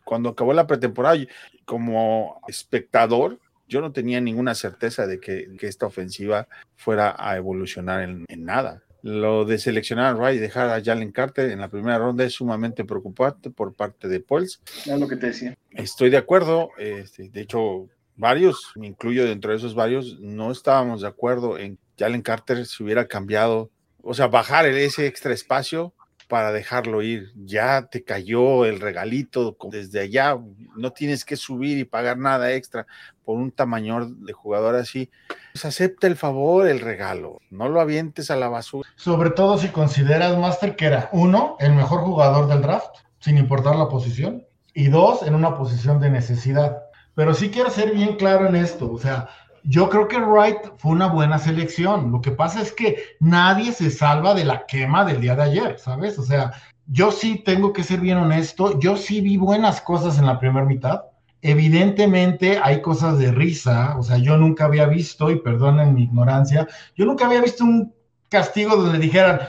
cuando acabó la pretemporada, como espectador, yo no tenía ninguna certeza de que, esta ofensiva fuera a evolucionar en nada. Lo de seleccionar a Wright y dejar a Jalen Carter en la primera ronda es sumamente preocupante por parte de Pauls. Es lo que te decía. Estoy de acuerdo. Este, de hecho, varios, me incluyo dentro de esos varios, no estábamos de acuerdo en que Jalen Carter se hubiera cambiado, o sea, bajar ese extra espacio para dejarlo ir. Ya te cayó el regalito desde allá, no tienes que subir y pagar nada extra por un tamaño de jugador así. Pues acepta el favor, el regalo, no lo avientes a la basura. Sobre todo si consideras, Master, que era uno, el mejor jugador del draft, sin importar la posición, y dos, en una posición de necesidad. Pero sí quiero ser bien claro en esto, o sea, yo creo que Wright fue una buena selección. Lo que pasa es que nadie se salva de la quema del día de ayer, ¿sabes? O sea, yo sí tengo que ser bien honesto, yo sí vi buenas cosas en la primera mitad. Evidentemente hay cosas de risa, o sea, yo nunca había visto, y perdonen mi ignorancia, yo nunca había visto un castigo donde dijeran,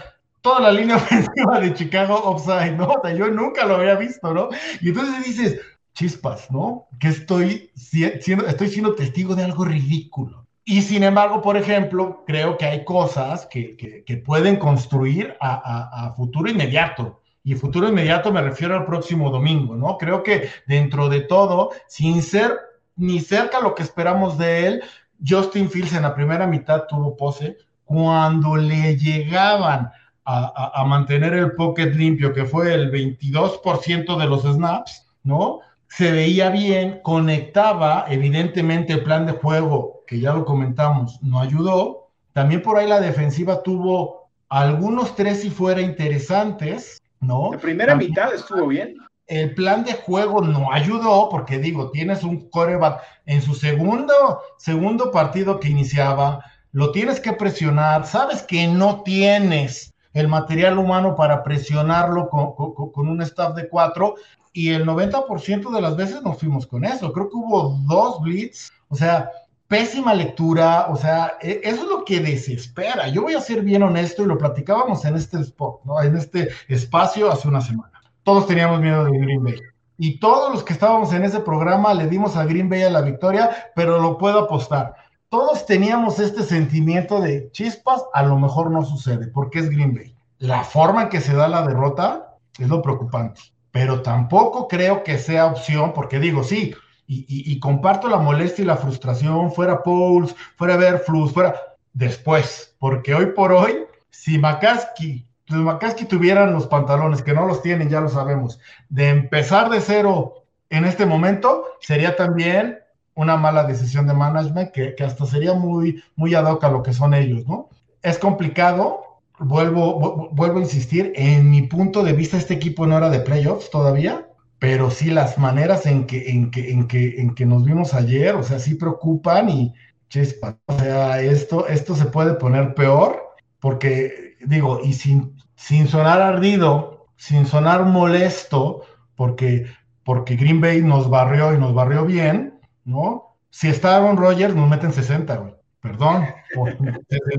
toda la línea <laughs> ofensiva de Chicago offside, ¿no? O sea, yo nunca lo había visto, ¿no? Y entonces dices, chispas, ¿no? Que estoy siendo, estoy siendo testigo de algo ridículo. Y sin embargo, por ejemplo, creo que hay cosas que, que, pueden construir a, futuro inmediato. Y futuro inmediato me refiero al próximo domingo, ¿no? Creo que dentro de todo, sin ser ni cerca lo que esperamos de él, Justin Fields en la primera mitad tuvo pose. Cuando le llegaban a, a mantener el pocket limpio, que fue el 22% de los snaps, ¿no? Se veía bien, conectaba, evidentemente el plan de juego, que ya lo comentamos, no ayudó. También por ahí la defensiva tuvo algunos tres y fuera interesantes, ¿no? La primera mitad estuvo bien. El plan de juego no ayudó, porque digo, tienes un coreback en su segundo, segundo partido que iniciaba, lo tienes que presionar, sabes que no tienes el material humano para presionarlo con, con un staff de cuatro, y el 90% de las veces nos fuimos con eso. Creo que hubo dos blitz, o sea, pésima lectura, o sea, e, eso es lo que desespera. Yo voy a ser bien honesto y lo platicábamos en este spot, ¿no? En este espacio hace una semana. Todos teníamos miedo de Green Bay. Y todos los que estábamos en ese programa le dimos a Green Bay a la victoria, pero lo puedo apostar. Todos teníamos este sentimiento de chispas, a lo mejor no sucede, porque es Green Bay. La forma en que se da la derrota es lo preocupante pero tampoco creo que sea opción, porque digo, sí, y, comparto la molestia y la frustración, fuera Pauls, fuera Verflus, fuera después, porque hoy por hoy, si McCaskey, si McCaskey tuvieran los pantalones, que no los tienen, ya lo sabemos, de empezar de cero en este momento, sería también una mala decisión de management que, que hasta sería muy, muy ad hoc a lo que son ellos, ¿no? Es complicado, vuelvo, vuelvo a insistir, en mi punto de vista este equipo no era de playoffs todavía, pero sí las maneras en que, en que, en que, en que nos vimos ayer, o sea, sí preocupan y chispa, o sea, esto, esto se puede poner peor, porque digo, y sin, sin sonar ardido, sin sonar molesto, porque, porque Green Bay nos barrió y nos barrió bien, ¿no? Si está Aaron Rodgers, nos meten 60, güey. Perdón, por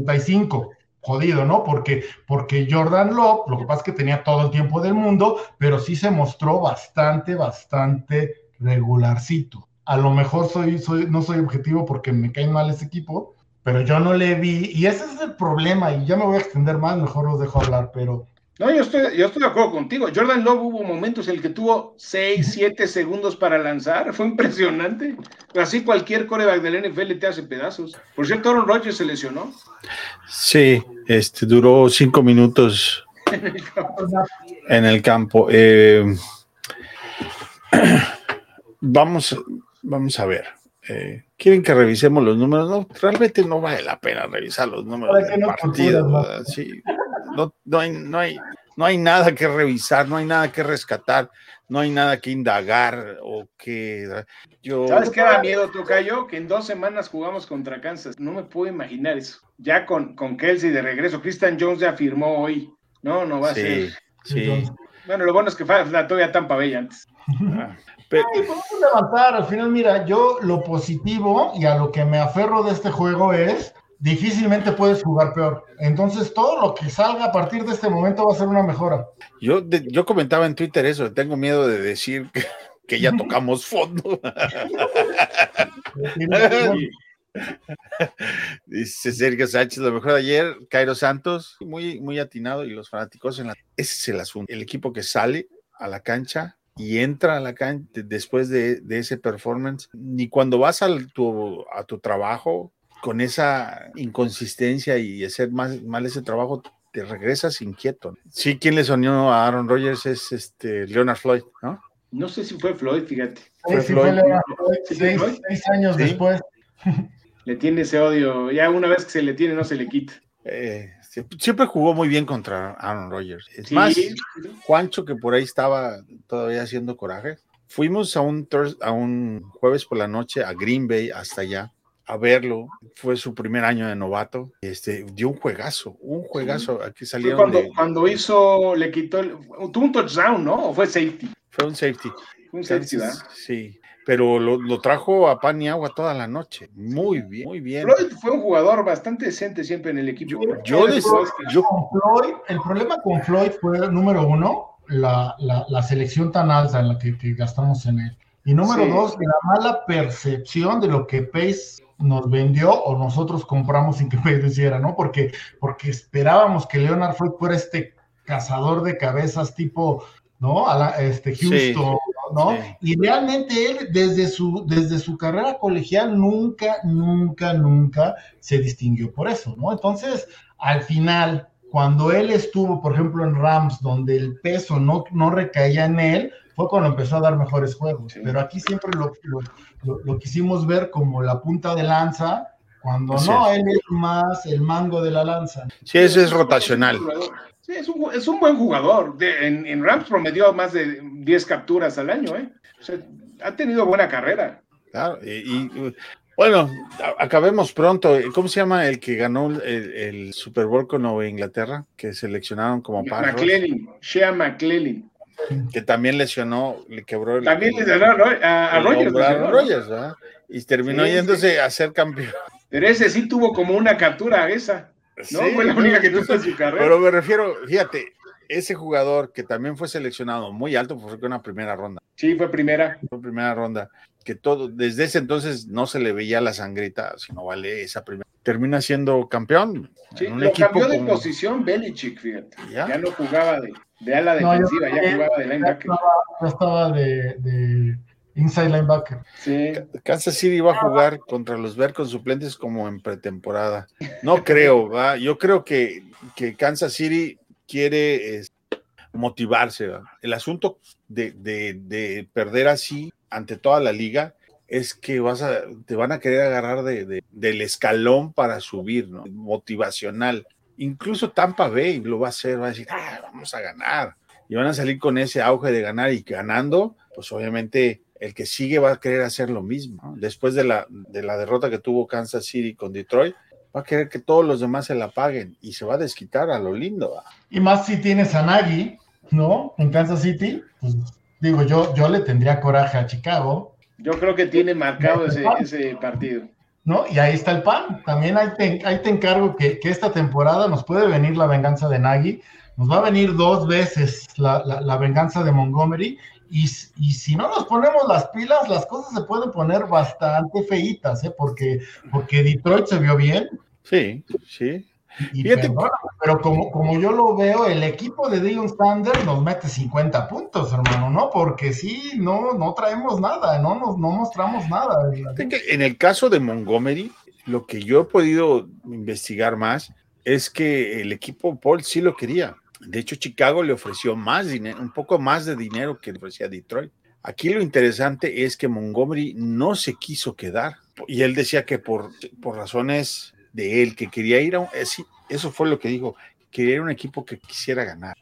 65 jodido, ¿no? Porque, porque Jordan Love, lo que pasa es que tenía todo el tiempo del mundo, pero sí se mostró bastante, bastante regularcito. A lo mejor soy, soy, no soy objetivo porque me cae mal ese equipo, pero yo no le vi, y ese es el problema, y ya me voy a extender más, mejor los dejo hablar, pero no, yo estoy, yo estoy de acuerdo contigo. Jordan Love hubo momentos en el que tuvo 6, 7 segundos para lanzar. Fue impresionante. Así cualquier coreback del NFL te hace pedazos. Por cierto, Aaron Rodgers se lesionó. Sí, este duró 5 minutos en el campo. Eh, <clears throat> vamos, vamos a ver. Eh, ¿Quieren que revisemos los números? No, realmente no vale la pena revisar los números del partido. Sí no, no, hay, no, hay, no hay nada que revisar, no hay nada que rescatar, no hay nada que indagar o que yo... ¿Sabes qué da miedo, Tocayo? Que en dos semanas jugamos contra Kansas. No me puedo imaginar eso. Ya con, con Kelsey de regreso. Christian Jones ya firmó hoy. No, no va a ser. Sí. Bueno, lo bueno es que fue la todavía Tampa Bay antes. Ah, podemos levantar. Al final, mira, yo lo positivo y a lo que me aferro de este juego es difícilmente puedes jugar peor. Entonces, todo lo que salga a partir de este momento va a ser una mejora. Yo, yo comentaba en Twitter eso, tengo miedo de decir que, ya tocamos <laughs> fondo. Dice Sergio Sánchez, lo mejor de ayer, Cairo Santos, muy, muy atinado y los fanáticos en la... Ese es el asunto. El equipo que sale a la cancha y entra a la cancha después de, ese performance, ni cuando vas al, tu, a tu trabajo con esa inconsistencia y hacer más, mal ese trabajo, te regresas inquieto. Sí, quien le sonó a Aaron Rodgers es este Leonard Floyd, ¿no? No sé si fue Floyd, fíjate. Fue Floyd. seis, años después. <laughs> Le tiene ese odio, ya una vez que se le tiene no se le quita. Eh, siempre, jugó muy bien contra Aaron Rodgers. Es Sí, más, Juancho, que por ahí estaba todavía haciendo coraje, fuimos a un, a un jueves por la noche a Green Bay, hasta allá, a verlo. Fue su primer año de novato. Este, dio un juegazo, un juegazo. Aquí salieron cuando, de- cuando hizo, le quitó, el- tuvo un touchdown, ¿no? ¿O fue safety? Fue un safety. Fue un safety, Entonces, ¿verdad? sí, pero lo, lo trajo a pan y agua toda la noche. Muy bien, muy bien. Floyd fue un jugador bastante decente siempre en el equipo. Yo, yo- Con Floyd, el problema con Floyd fue, número uno, la, la- la selección tan alta en la que, que gastamos en él. Y número Sí. dos, la mala percepción de lo que Pace nos vendió o nosotros compramos sin que <laughs> Pace hiciera, ¿no? Porque, porque esperábamos que Leonard Floyd fuera este cazador de cabezas tipo, ¿no? A la- este Sí. Houston, ¿no? Sí. Y realmente él, desde su, desde su carrera colegial, nunca, nunca, nunca se distinguió por eso, ¿no? Entonces, al final, cuando él estuvo, por ejemplo, en Rams, donde el peso no, no recaía en él, fue cuando empezó a dar mejores juegos. Sí. Pero aquí siempre lo, lo, lo- lo quisimos ver como la punta de lanza, cuando Así no, es. él es más el mango de la lanza. Sí, eso es rotacional. Sí, es un, es un buen jugador. De- en, en Rams promedió más de 10 capturas al año, ¿eh? O sea, ha tenido buena carrera. Claro, y, y, bueno, a- acabemos pronto. ¿Cómo se llama el que ganó el, el Super Bowl con Nueva Inglaterra? Que seleccionaron como rush, McClellan, Shea McClellan. Que también lesionó, le quebró el, También el- le ganó ¿no? a, a Rogers. a lesionó, ¿verdad? Y terminó Sí, yéndose a ser campeón. Pero ese sí tuvo como una captura esa. No, Sí, fue la única que tuvo en su carrera. Pero me refiero, fíjate, ese jugador que también fue seleccionado muy alto, pues fue una primera ronda. Sí, fue primera. Fue primera ronda, que todo, desde ese entonces no se le veía la sangrita, sino vale esa primera. Termina siendo campeón. Sí, en un lo equipo cambió de posición Belichick, fíjate. ¿Ya? Ya no jugaba de, de ala No, yo defensiva, ya creo jugaba de Ya linebacker. estaba, ya estaba de, de inside linebacker. Sí. Kansas City va a jugar contra los Bears con suplentes como en pretemporada. No creo, ¿va? yo creo que, que Kansas City quiere motivarse. ¿va? El asunto de, de- de perder así ante toda la liga es que vas a, te van a querer agarrar de- de- del escalón para subir, ¿no? Motivacional. Incluso Tampa Bay lo va a hacer, va a decir, "Ah, vamos a ganar. Y van a salir con ese auge de ganar y ganando, pues obviamente el que sigue va a querer hacer lo mismo. ¿no? Después de la, de la derrota que tuvo Kansas City con Detroit, va a querer que todos los demás se la paguen y se va a desquitar a lo lindo. ¿va? Y más si tienes a Nagy, ¿no? En Kansas City, pues digo, yo, yo le tendría coraje a Chicago, Yo creo que tiene marcado ese, ese partido. ¿No? Y ahí está el pan. También ahí te, ahí te encargo que, que esta temporada nos puede venir la venganza de Nagy, nos va a venir dos veces la, la- la venganza de Montgomery. Y, y si no nos ponemos las pilas, las cosas se pueden poner bastante feitas, ¿eh? Porque, porque Detroit se vio bien, Sí, sí. Y pero como, como yo lo veo, el equipo de Dion Sanders nos mete 50 puntos, hermano, ¿no? Porque sí, no, no traemos nada, no, nos, no mostramos nada. En el caso de Montgomery, lo que yo he podido investigar más es que el equipo Paul sí lo quería. De hecho, Chicago le ofreció más dinero, un poco más de dinero que le ofrecía Detroit. Aquí lo interesante es que Montgomery no se quiso quedar y él decía que por, por razones de él, que quería ir a un, eh, sí, eso fue lo que dijo, quería ir a un equipo que quisiera ganar.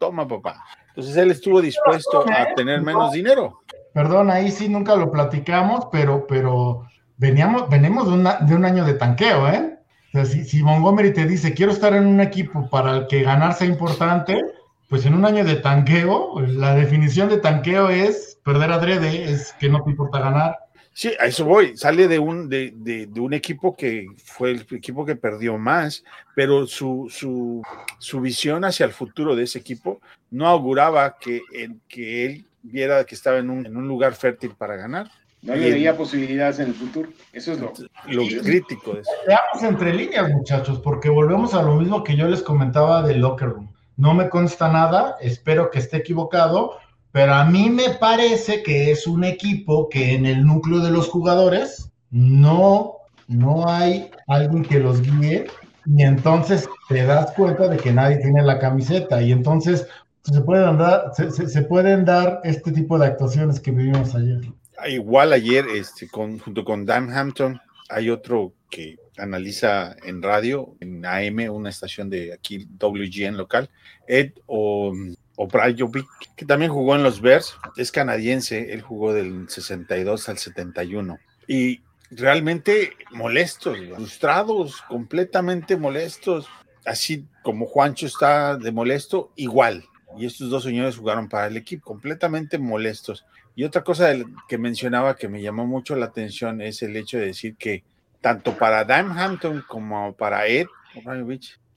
Toma, papá. Entonces él estuvo dispuesto a tener menos dinero. Perdón, ahí sí nunca lo platicamos, pero, pero veníamos, venimos de, una- de un año de tanqueo, ¿eh? O sea, si, si Montgomery te dice, quiero estar en un equipo para el que ganar sea importante, pues en un año de tanqueo, la definición de tanqueo es perder adrede, es que no te importa ganar. Sí, a eso voy. Sale de un, de, de- de un equipo que fue el equipo que perdió más, pero su, su, su visión hacia el futuro de ese equipo no auguraba que, en- que él viera que estaba en un, en un lugar fértil para ganar. No le veía posibilidades en el futuro. Eso es lo. Lo crítico de eso. Veamos entre líneas, muchachos, porque volvemos a lo mismo que yo les comentaba del locker room. No me consta nada, espero que esté equivocado, pero a mí me parece que es un equipo que en el núcleo de los jugadores no, no hay alguien que los guíe y entonces te das cuenta de que nadie tiene la camiseta y entonces se pueden dar, se, se- pueden dar este tipo de actuaciones que vivimos ayer. Igual ayer, este, con, junto con Dan Hampton, hay otro que analiza en radio, en AM, una estación de aquí, WGN local, Ed o Obrajovic, que también jugó en los Bears, es canadiense, él jugó del 62 al 71. Y realmente molestos, frustrados, completamente molestos, así como Juancho está de molesto, igual. Y estos dos señores jugaron para el equipo, completamente molestos. Y otra cosa que mencionaba que me llamó mucho la atención es el hecho de decir que tanto para Dime Hampton como para Ed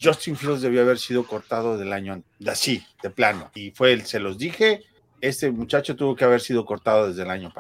Justin Fields debió haber sido cortado del año así, de plano. Y fue él, se los dije, este muchacho tuvo que haber sido cortado desde el año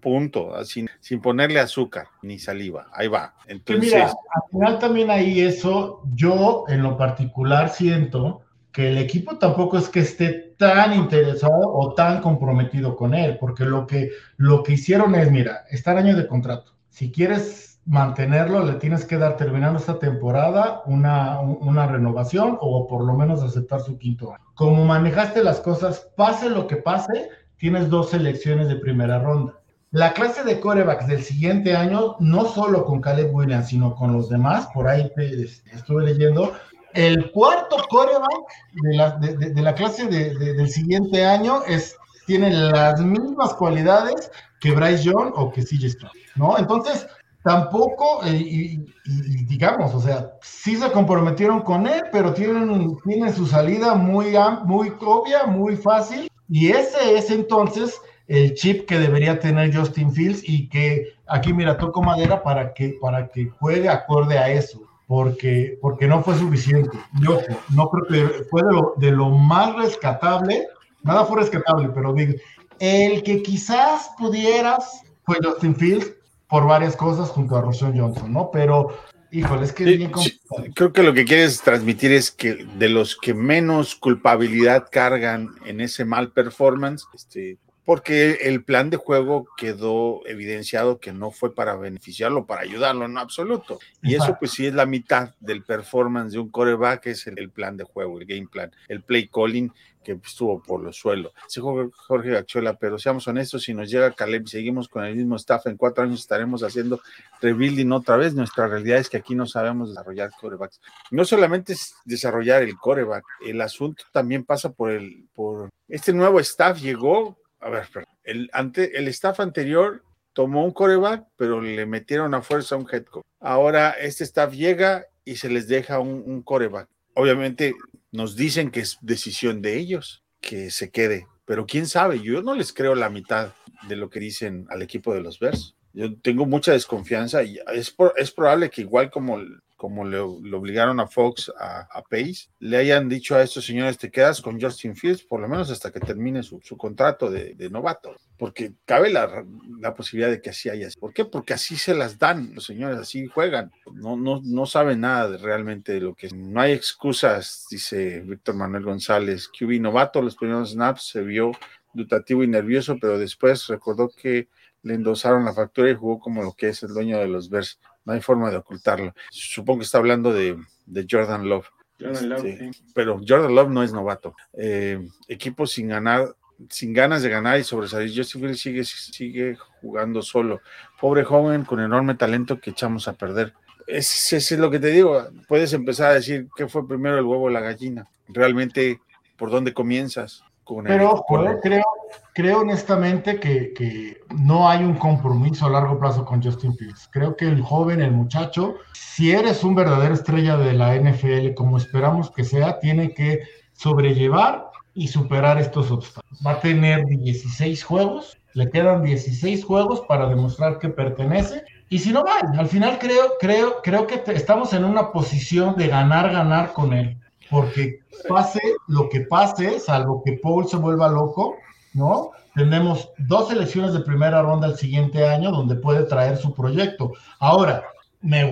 punto, sin, sin ponerle azúcar ni saliva. Ahí va. Entonces, mira, al final también ahí eso, yo en lo particular siento que el equipo tampoco es que esté tan interesado o tan comprometido con él, porque lo que, lo que hicieron es, mira, está el año de contrato. Si quieres mantenerlo, le tienes que dar, terminando esta temporada, una, una renovación o por lo menos aceptar su quinto año. Como manejaste las cosas, pase lo que pase, tienes dos selecciones de primera ronda. La clase de corebacks del siguiente año, no solo con Caleb Williams, sino con los demás, por ahí estuve leyendo, el cuarto coreback de la, clase del siguiente año es, tiene las mismas cualidades que Bryce Young o que CJ Stroud, ¿no? Entonces, tampoco, eh, digamos, o sea, sí se comprometieron con él, pero tienen, tienen su salida muy, muy obvia, muy fácil, y ese es entonces el chip que debería tener Justin Fields y que aquí mira, toco madera para que, para que juegue acorde a eso porque, porque no fue suficiente. Yo no creo que fue lo, de lo más rescatable, nada fue rescatable, pero digo, el que quizás pudieras fue Justin Fields por varias cosas junto a Roshan Johnson, ¿no? Pero, híjole, es que bien Creo que lo que quieres transmitir es que de los que menos culpabilidad cargan en ese mal performance, este, porque el plan de juego quedó evidenciado que no fue para beneficiarlo, para ayudarlo en absoluto. Y eso pues sí es la mitad del performance de un coreback, es el, plan de juego, el game plan, el play calling que estuvo por los suelos. Sí, Jorge Gachola, pero seamos honestos, si nos llega Caleb y seguimos con el mismo staff, en cuatro años estaremos haciendo rebuilding otra vez. Nuestra realidad es que aquí no sabemos desarrollar corebacks. No solamente es desarrollar el coreback, el asunto también pasa por el, por este nuevo staff llegó a ver, el, ante, el staff anterior tomó un coreback, pero le metieron a fuerza un head coach. Ahora este staff llega y se les deja un, coreback. Obviamente nos dicen que es decisión de ellos que se quede, pero quién sabe, yo no les creo la mitad de lo que dicen al equipo de los Bears. Yo tengo mucha desconfianza y es, es probable que igual como como le, obligaron a Fox a, Pace, le hayan dicho a estos señores, te quedas con Justin Fields por lo menos hasta que termine su, contrato de, novato, porque cabe la, posibilidad de que así haya. ¿Por qué? Porque así se las dan los señores, así juegan, no, no, no saben nada realmente de lo que es. No hay excusas, dice Víctor Manuel González, QB novato, los primeros snaps se vio dutativo y nervioso, pero después recordó que le endosaron la factura y jugó como lo que es el dueño de los Bears no hay forma de ocultarlo. Supongo que está hablando de, Jordan Love. Este, pero Jordan Love no es novato. Eh, equipo sin ganar, sin ganas de ganar y sobresalir. Justin Fields sigue, sigue jugando solo. Pobre joven con enorme talento que echamos a perder. Ese es, lo que te digo. Puedes empezar a decir qué fue primero el huevo o la gallina. Realmente, ¿por dónde comienzas? Pero creo, creo honestamente que, no hay un compromiso a largo plazo con Justin Fields. Creo que el joven, el muchacho, si eres un verdadero estrella de la NFL, como esperamos que sea, tiene que sobrellevar y superar estos obstáculos. Va a tener 16 juegos, le quedan 16 juegos para demostrar que pertenece. Y si no va, al final creo, creo, creo que estamos en una posición de ganar, ganar con él porque pase lo que pase, salvo que Paul se vuelva loco, ¿no? Tenemos dos elecciones de primera ronda el siguiente año donde puede traer su proyecto. Ahora, me,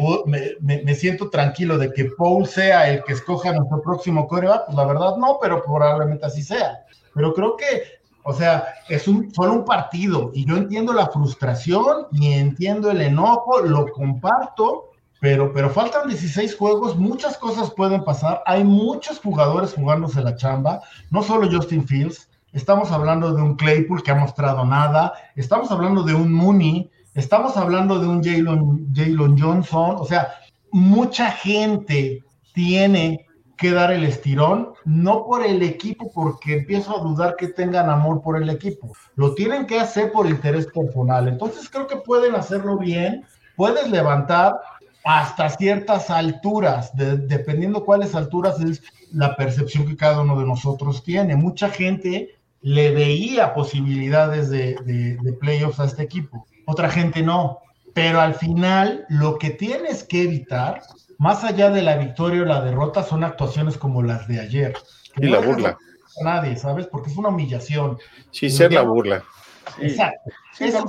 me, siento tranquilo de que Paul sea el que escoja nuestro próximo coreback, pues la verdad no, pero probablemente así sea. Pero creo que, o sea, es un, solo un partido y yo entiendo la frustración y entiendo el enojo, lo comparto, pero, pero faltan 16 juegos, muchas cosas pueden pasar. Hay muchos jugadores jugándose la chamba, no solo Justin Fields. Estamos hablando de un Claypool que ha mostrado nada. Estamos hablando de un Mooney. Estamos hablando de un Jalen Johnson. O sea, mucha gente tiene que dar el estirón, no por el equipo, porque empiezo a dudar que tengan amor por el equipo. Lo tienen que hacer por interés personal. Entonces creo que pueden hacerlo bien. Puedes levantar hasta ciertas alturas, dependiendo cuáles alturas es la percepción que cada uno de nosotros tiene. Mucha gente le veía posibilidades de, de playoffs a este equipo, otra gente no. Pero al final lo que tienes que evitar más allá de la victoria o la derrota, son actuaciones como las de ayer. Y la burla. nadie, ¿sabes? Porque es una humillación. Sí, ser la burla. Exacto.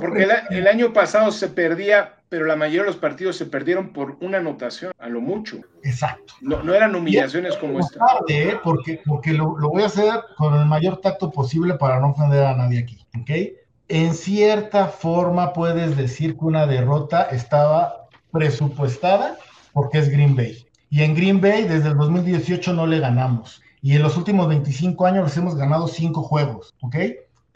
porque el, año pasado se perdía, pero la mayoría de los partidos se perdieron por una anotación, a lo mucho. Exacto. No, no eran humillaciones como esta. Tarde, ¿eh? Porque, porque lo, lo, voy a hacer con el mayor tacto posible para no ofender a nadie aquí. ¿Ok? En cierta forma puedes decir que una derrota estaba presupuestada porque es Green Bay. Y en Green Bay desde el 2018 no le ganamos. Y en los últimos 25 años les hemos ganado 5 juegos, ¿ok?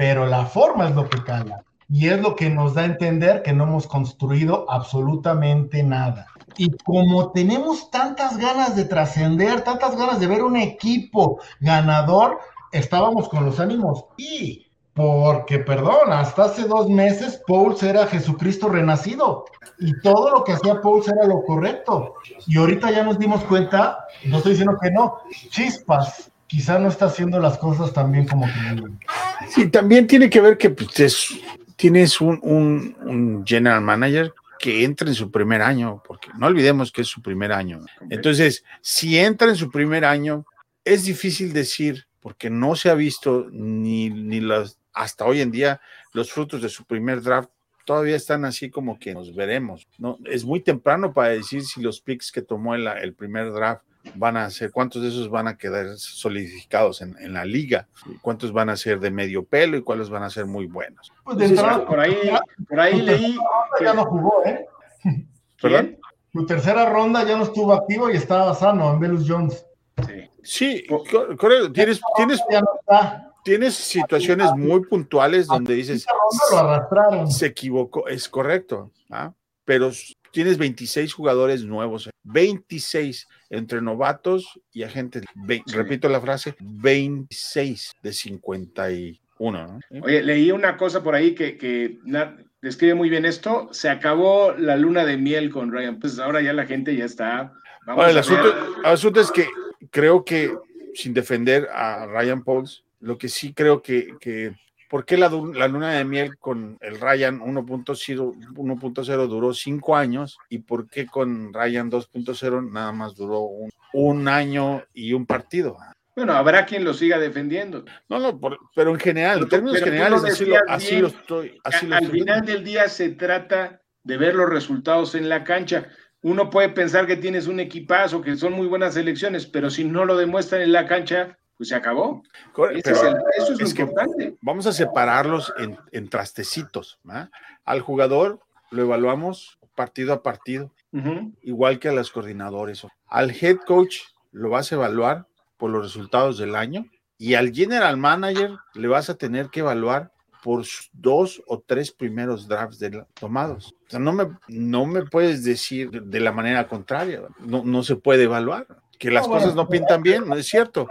Pero la forma es lo que cala. Y es lo que nos da a entender que no hemos construido absolutamente nada. Y como tenemos tantas ganas de trascender, tantas ganas de ver un equipo ganador, estábamos con los ánimos y porque, perdón, hasta hace dos meses Pauls era Jesucristo renacido y todo lo que hacía Pauls era lo correcto. Y ahorita ya nos dimos cuenta, no estoy diciendo que no, chispas, quizá no está haciendo las cosas tan bien como que. Sí, también tiene que ver que pues, tienes un, un, general manager que entra en su primer año, porque no olvidemos que es su primer año. Entonces, si entra en su primer año, es difícil decir, porque no se ha visto ni, ni las hasta hoy en día los frutos de su primer draft todavía están así como que nos veremos. ¿no? Es muy temprano para decir si los picks que tomó el, el primer draft van a ser, cuántos de esos van a quedar solidificados en, en, la liga, cuántos van a ser de medio pelo y cuáles van a ser muy buenos. Pues por ahí, por ahí leí. Que... Ya no jugó, ¿eh? ¿Quién? Tu tercera ronda ya no estuvo activo y estaba sano en Velus Jones. Sí, sí correcto. Tienes, tienes, tienes situaciones muy puntuales donde dices, se equivocó, es correcto, ¿ah? pero tienes 26 jugadores nuevos, 26 entre novatos y agentes, repito la frase, 26 de 51. ¿no? Oye, leí una cosa por ahí que, que describe muy bien esto, se acabó la luna de miel con Ryan, pues ahora ya la gente ya está... el, asunto, el asunto es que creo que sin defender a Ryan Pauls, lo que sí creo que, que ¿por qué la, luna de miel con el Ryan 1.0 duró cinco años y por qué con Ryan 2.0 nada más duró un, año y un partido? Bueno, habrá quien lo siga defendiendo. No, no, pero en general, en términos generales, así lo, estoy. al final del día se trata de ver los resultados en la cancha. Uno puede pensar que tienes un equipazo, que son muy buenas elecciones, pero si no lo demuestran en la cancha, pues se acabó. eso es, lo importante. vamos a separarlos en, trastecitos. Al jugador lo evaluamos partido a partido, igual que a los coordinadores. Al head coach lo vas a evaluar por los resultados del año y al general manager le vas a tener que evaluar por dos o tres primeros drafts tomados. O sea, no me, no me puedes decir de la manera contraria, no, no se puede evaluar que las cosas no pintan bien, ¿no es cierto?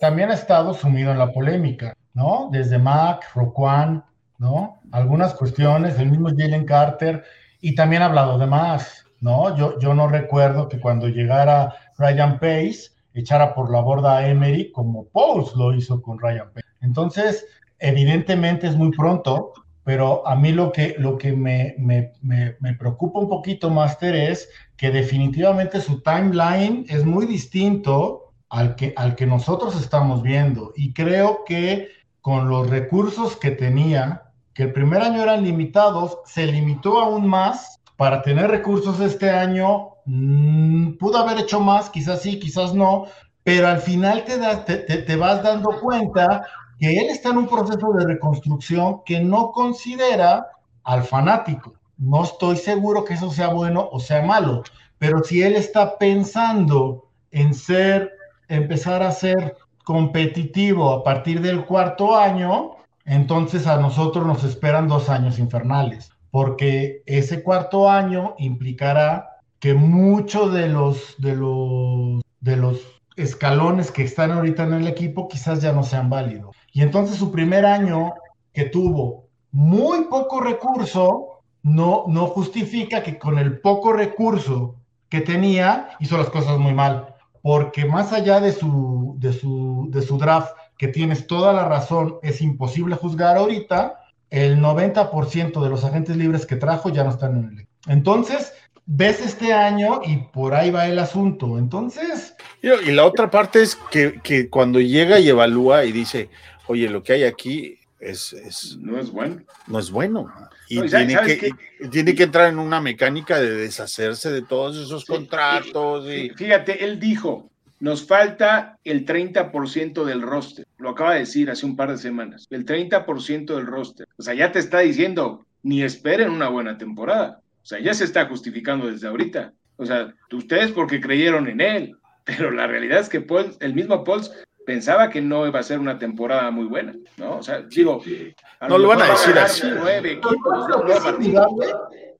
También, ha estado sumido en la polémica, ¿no? Desde Mac, Roquan, ¿no? Algunas cuestiones, el mismo Jalen Carter, y también ha hablado de más, ¿no? Yo, yo no recuerdo que cuando llegara Ryan Pace echara por la borda a Emery como Pauls lo hizo con Ryan Pace. Entonces, evidentemente es muy pronto, pero a mí lo que, lo que me, me, me, preocupa un poquito, Master, es que definitivamente su timeline es muy distinto al que, al que nosotros estamos viendo. Y creo que con los recursos que tenía, que el primer año eran limitados, se limitó aún más para tener recursos este año. Mm, pudo haber hecho más, quizás sí, quizás no, pero al final te, te, te vas dando cuenta que él está en un proceso de reconstrucción que no considera al fanático. No estoy seguro que eso sea bueno o sea malo, pero si él está pensando en ser, empezar a ser competitivo a partir del cuarto año, entonces a nosotros nos esperan dos años infernales, porque ese cuarto año implicará que muchos de los, de los, de los escalones que están ahorita en el equipo quizás ya no sean válidos. Y entonces su primer año que tuvo muy poco recurso, no, no justifica que con el poco recurso que tenía hizo las cosas muy mal. Porque más allá de su, de su, de su draft, que tienes toda la razón, es imposible juzgar ahorita, el 90% de los agentes libres que trajo ya no están en el. Entonces, ves este año y por ahí va el asunto. Entonces. Y la otra parte es que, que cuando llega y evalúa y dice, oye, lo que hay aquí es, es no es bueno. No es bueno. Y tiene, que, tiene que entrar en una mecánica de deshacerse de todos esos contratos. Y... Fíjate, él dijo, nos falta el 30% del roster. Lo acaba de decir hace un par de semanas. El 30% del roster. O sea, ya te está diciendo, ni esperen una buena temporada. O sea, ya se está justificando desde ahorita. O sea, ustedes porque creyeron en él. <laughs> Pero la realidad es que el mismo Pauls pensaba que no iba a ser una temporada muy buena, ¿no? O sea, digo, no lo van a decir así.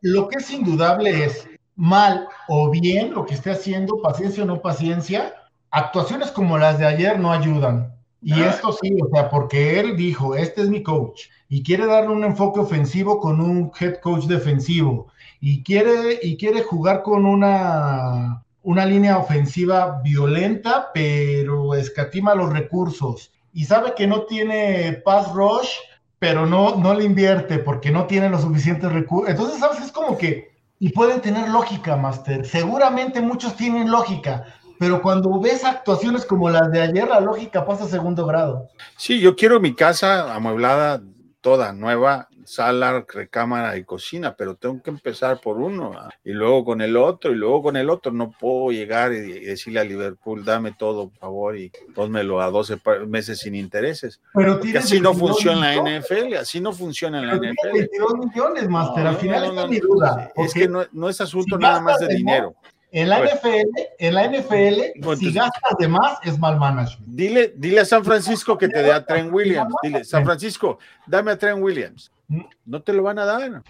lo que es indudable es mal o bien lo que esté haciendo, paciencia o no paciencia, actuaciones como las de ayer no ayudan. Y esto sí, o sea, porque él dijo, este es mi coach, y quiere darle un enfoque ofensivo con un head coach defensivo, y quiere, y quiere jugar con una, una línea ofensiva violenta, pero escatima los recursos. Y sabe que no tiene pass rush, pero no, no le invierte porque no tiene los suficientes recursos. Entonces, ¿sabes? Es como que, y pueden tener lógica, Master. Seguramente muchos tienen lógica, pero cuando ves actuaciones como las de ayer, la lógica pasa a segundo grado. Sí, yo quiero mi casa amueblada toda, nueva, sala, recámara y cocina, pero tengo que empezar por uno y luego con el otro y luego con el otro. No puedo llegar y decirle a Liverpool, dame todo, por favor, y pónmelo a 12 meses sin intereses. Pero así no funciona la NFL, así no funciona en la NFL. 22 millones, Master, al final no, mi duda. Es que no, es asunto nada más de dinero. En la NFL, en la NFL, si gastas de más, es mal management. Dile, dile a San Francisco que te dé a Trent Williams. Dile, San Francisco, dame a Trent Williams. Mm. No te lo van a dar.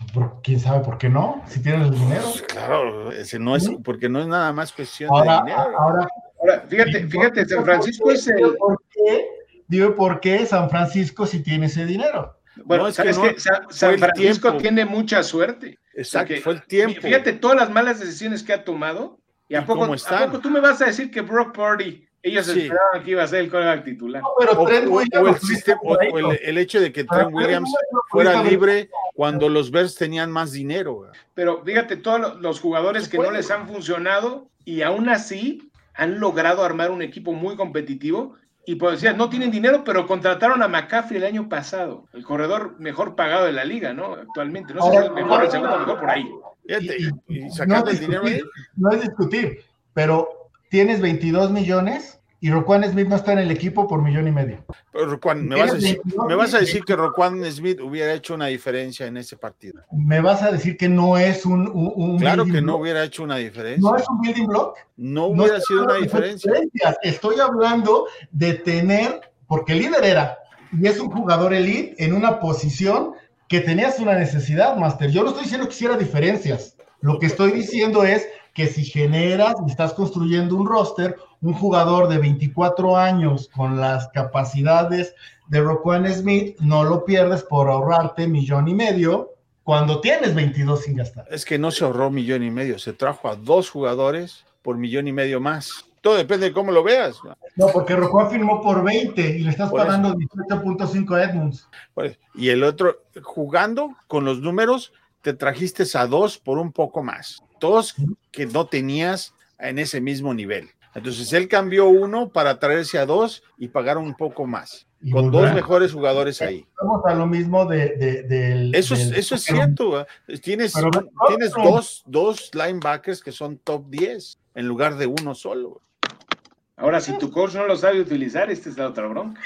¿Quién sabe por qué no? Si tienes el dinero. Pues claro, ese no es, porque no es nada más cuestión de dinero. Ahora, fíjate, fíjate, San Francisco es el. ¿Por qué? Dime por qué San Francisco si tiene ese dinero. Bueno, es que, San, Francisco tiene mucha suerte. Exacto, fue el tiempo. Fíjate todas las malas decisiones que ha tomado. ¿Y, a, poco, ¿a poco tú me vas a decir que Brock Purdy ellos esperaban que iba a ser el coreback titular. pero o, el, hecho de que Trent Williams fuera libre cuando los Bears tenían más dinero. Pero fíjate, todos los jugadores que no les han funcionado y aún así han logrado armar un equipo muy competitivo y pues decir, no tienen dinero, pero contrataron a McCaffrey el año pasado, el corredor mejor pagado de la liga, ¿no? Actualmente, no sé si es el mejor, el segundo mejor por ahí. y, sacando el dinero ahí. No es discutir, pero tienes 22 millones y Roquan Smith no está en el equipo por millón y medio. Pero ¿me vas, a decir, que Roquan Smith hubiera hecho una diferencia en ese partido? ¿Me vas a decir que no es un... claro que no hubiera hecho una diferencia. ¿No es un building block? No hubiera sido una diferencia. Estoy hablando de tener, porque el líder era, y es un jugador elite en una posición que tenías una necesidad, Master. Yo no estoy diciendo que hiciera diferencias. Lo que estoy diciendo es que si generas y estás construyendo un roster, un jugador de 24 años con las capacidades de Roquan Smith, no lo pierdes por ahorrarte millón y medio cuando tienes 22 sin gastar. Es que no se ahorró millón y medio, se trajo a dos jugadores por millón y medio más. Todo depende de cómo lo veas. No, porque Roquan firmó por 20 y le estás pagando 18.5 a Edmunds. y el otro, jugando con los números, te trajiste a dos por un poco más dos que no tenías en ese mismo nivel. Entonces él cambió uno para traerse a dos y pagar un poco más, con dos mejores jugadores ahí. Vamos a lo mismo de... del, eso, es, eso es cierto. Tienes, tienes dos, dos linebackers que son top 10 en lugar de uno solo. Ahora, si tu coach no lo sabe utilizar, esta es la otra bronca.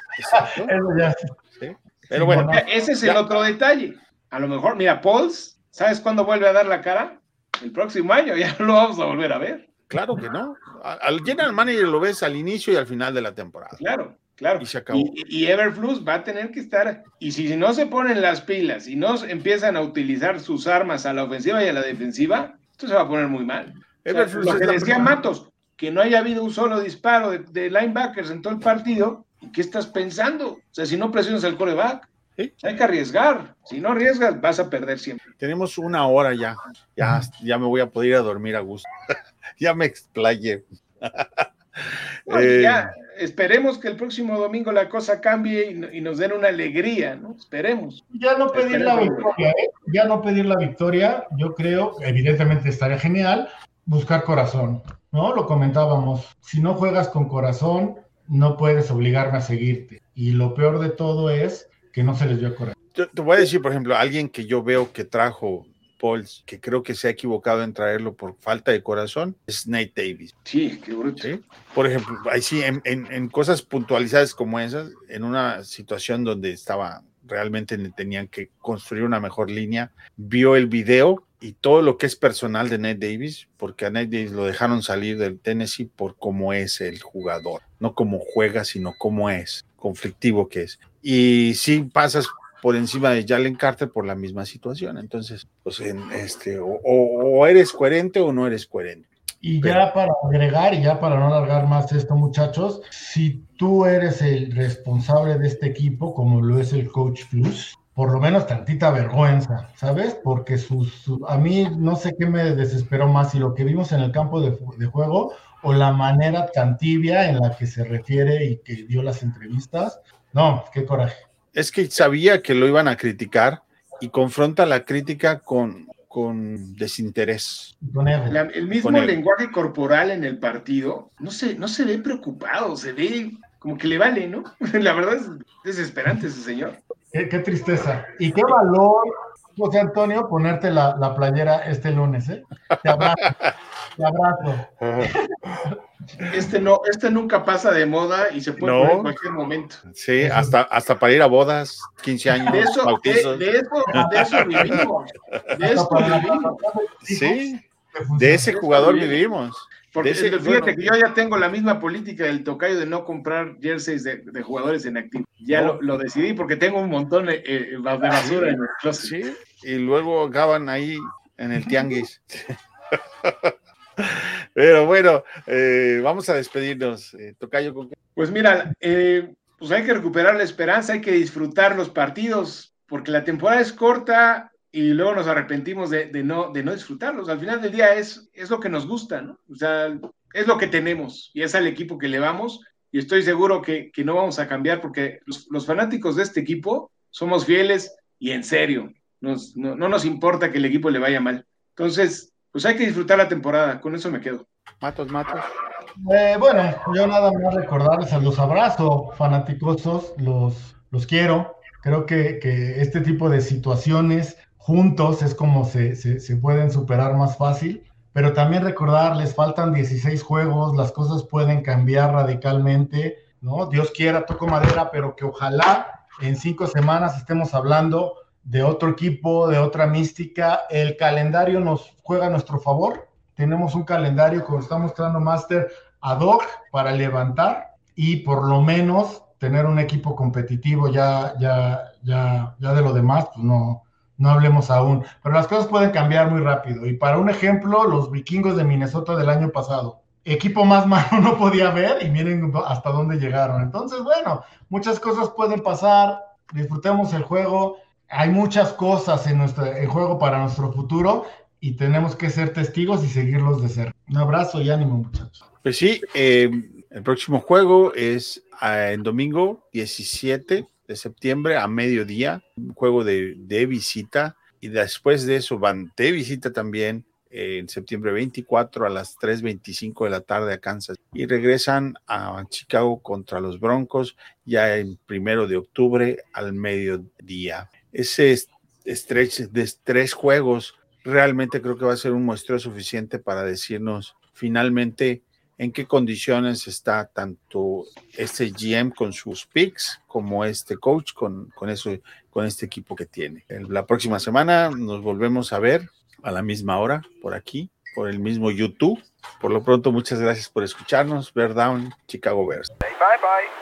Pero bueno. Ese es el otro detalle. A lo mejor, mira, Pauls, ¿sabes cuándo vuelve a dar la cara? El próximo año <laughs> ya no lo vamos a volver a ver. Claro que no. Al general manager lo ves al inicio y al final de la temporada. Claro, claro. Y se acabó. Y, Everflux va a tener que estar. Y si no se ponen las pilas y no empiezan a utilizar sus armas a la ofensiva y a la defensiva, esto se va a poner muy mal. Eberflus lo que decía Matos, que no haya habido un solo disparo de, linebackers en todo el partido, ¿qué estás pensando? O sea, si no presionas el coreback, hay que arriesgar. Si no arriesgas, vas a perder siempre. Tenemos una hora ya. Ya, ya me voy a poder ir a dormir a gusto. <laughs> ya me explayé. <laughs> Eh, ya, esperemos que el próximo domingo la cosa cambie y, nos den una alegría, ¿no? Esperemos. Ya no pedir la victoria, ¿eh? Ya no pedir la victoria, yo creo, evidentemente estaría genial, buscar corazón, ¿no? Lo comentábamos, si no juegas con corazón, no puedes obligarme a seguirte. Y lo peor de todo es que no se les dio corazón. Te voy a decir, por ejemplo, alguien que yo veo que trajo Pauls, que creo que se ha equivocado en traerlo por falta de corazón, es Nate Davis. Sí, qué bruto. Por ejemplo, ahí sí, en, cosas puntualizadas como esas, en una situación donde estaba realmente tenían que construir una mejor línea, vio el video y todo lo que es personal de Nate Davis, porque a Nate Davis lo dejaron salir del Tennessee por cómo es el jugador, no cómo juega, sino cómo es, conflictivo que es. Y sí pasas por encima de Jalen Carter por la misma situación. Entonces, pues en este, o, eres coherente o no eres coherente. Y ya para agregar, y ya para no alargar más esto, muchachos, si tú eres el responsable de este equipo, como lo es el Coach Plus, por lo menos tantita vergüenza, ¿sabes? Porque sus, a mí no sé qué me desesperó más, si lo que vimos en el campo de, de, juego o la manera tan tibia en la que se refiere y que dio las entrevistas. No, qué coraje es que sabía que lo iban a criticar y confronta la crítica con, con desinterés. el mismo lenguaje corporal en el partido no se, no se ve preocupado, se ve como que le vale, ¿no? <laughs> La verdad es desesperante ese señor. Qué, tristeza. Y qué valor, José Antonio, ponerte la, la playera este lunes, ¿eh? Te abrazo. <laughs> te abrazo. Este no, este nunca pasa de moda y se puede poner en cualquier momento. Sí, hasta, hasta para ir a bodas, 15 años, de eso, De, eso, de eso vivimos. De eso vivimos. Sí, de ese jugador vivimos. Porque fíjate que yo ya tengo la misma política del tocayo de no comprar jerseys de, jugadores en activo. Ya lo, decidí porque tengo un montón de, eh, de basura en el closet. Sí, y luego acaban ahí en el tianguis. <laughs> Pero bueno, eh, vamos a despedirnos. Eh, Tocayo, Pues mira, eh, pues hay que recuperar la esperanza, hay que disfrutar los partidos, porque la temporada es corta y luego nos arrepentimos de, no, de no disfrutarlos. Al final del día es, es lo que nos gusta, ¿no? O sea, es lo que tenemos y es al equipo que le vamos y estoy seguro que, no vamos a cambiar porque los, fanáticos de este equipo somos fieles y en serio. no, no nos importa que el equipo le vaya mal. Entonces, pues hay que disfrutar la temporada, con eso me quedo. Matos, matos. Eh, bueno, yo nada más recordarles a los abrazo, fanáticosos, los, los quiero. Creo que, este tipo de situaciones juntos es como se, se, pueden superar más fácil, pero también recordarles, faltan 16 juegos, las cosas pueden cambiar radicalmente, ¿no? Dios quiera, toco madera, pero que ojalá en cinco semanas estemos hablando de otro equipo, de otra mística. El calendario nos juega a nuestro favor. Tenemos un calendario, como está mostrando Master, ad hoc para levantar y por lo menos tener un equipo competitivo. Ya, ya, ya, ya de lo demás, pues no, no hablemos aún. Pero las cosas pueden cambiar muy rápido. Y para un ejemplo, los vikingos de Minnesota del año pasado. Equipo más <laughs> malo no podía ver y miren hasta dónde llegaron. Entonces, bueno, muchas cosas pueden pasar. Disfrutemos el juego hay muchas cosas en, nuestro, juego para nuestro futuro y tenemos que ser testigos y seguirlos de cerca. Un abrazo y ánimo, muchachos. Pues sí, eh, el próximo juego es el domingo 17 de septiembre a mediodía, un juego de, visita y después de eso van de visita también eh, en septiembre 24 a las 3.25 de la tarde a Kansas y regresan a Chicago contra los Broncos ya el primero de octubre al mediodía. Ese stretch de tres juegos realmente creo que va a ser un muestreo suficiente para decirnos finalmente en qué condiciones está tanto este GM con sus picks como este coach con, con, eso, con este equipo que tiene. La próxima semana nos volvemos a ver a la misma hora por aquí, por el mismo YouTube. Por lo pronto, muchas gracias por escucharnos. Bear Down, Chicago Bears. bye bye.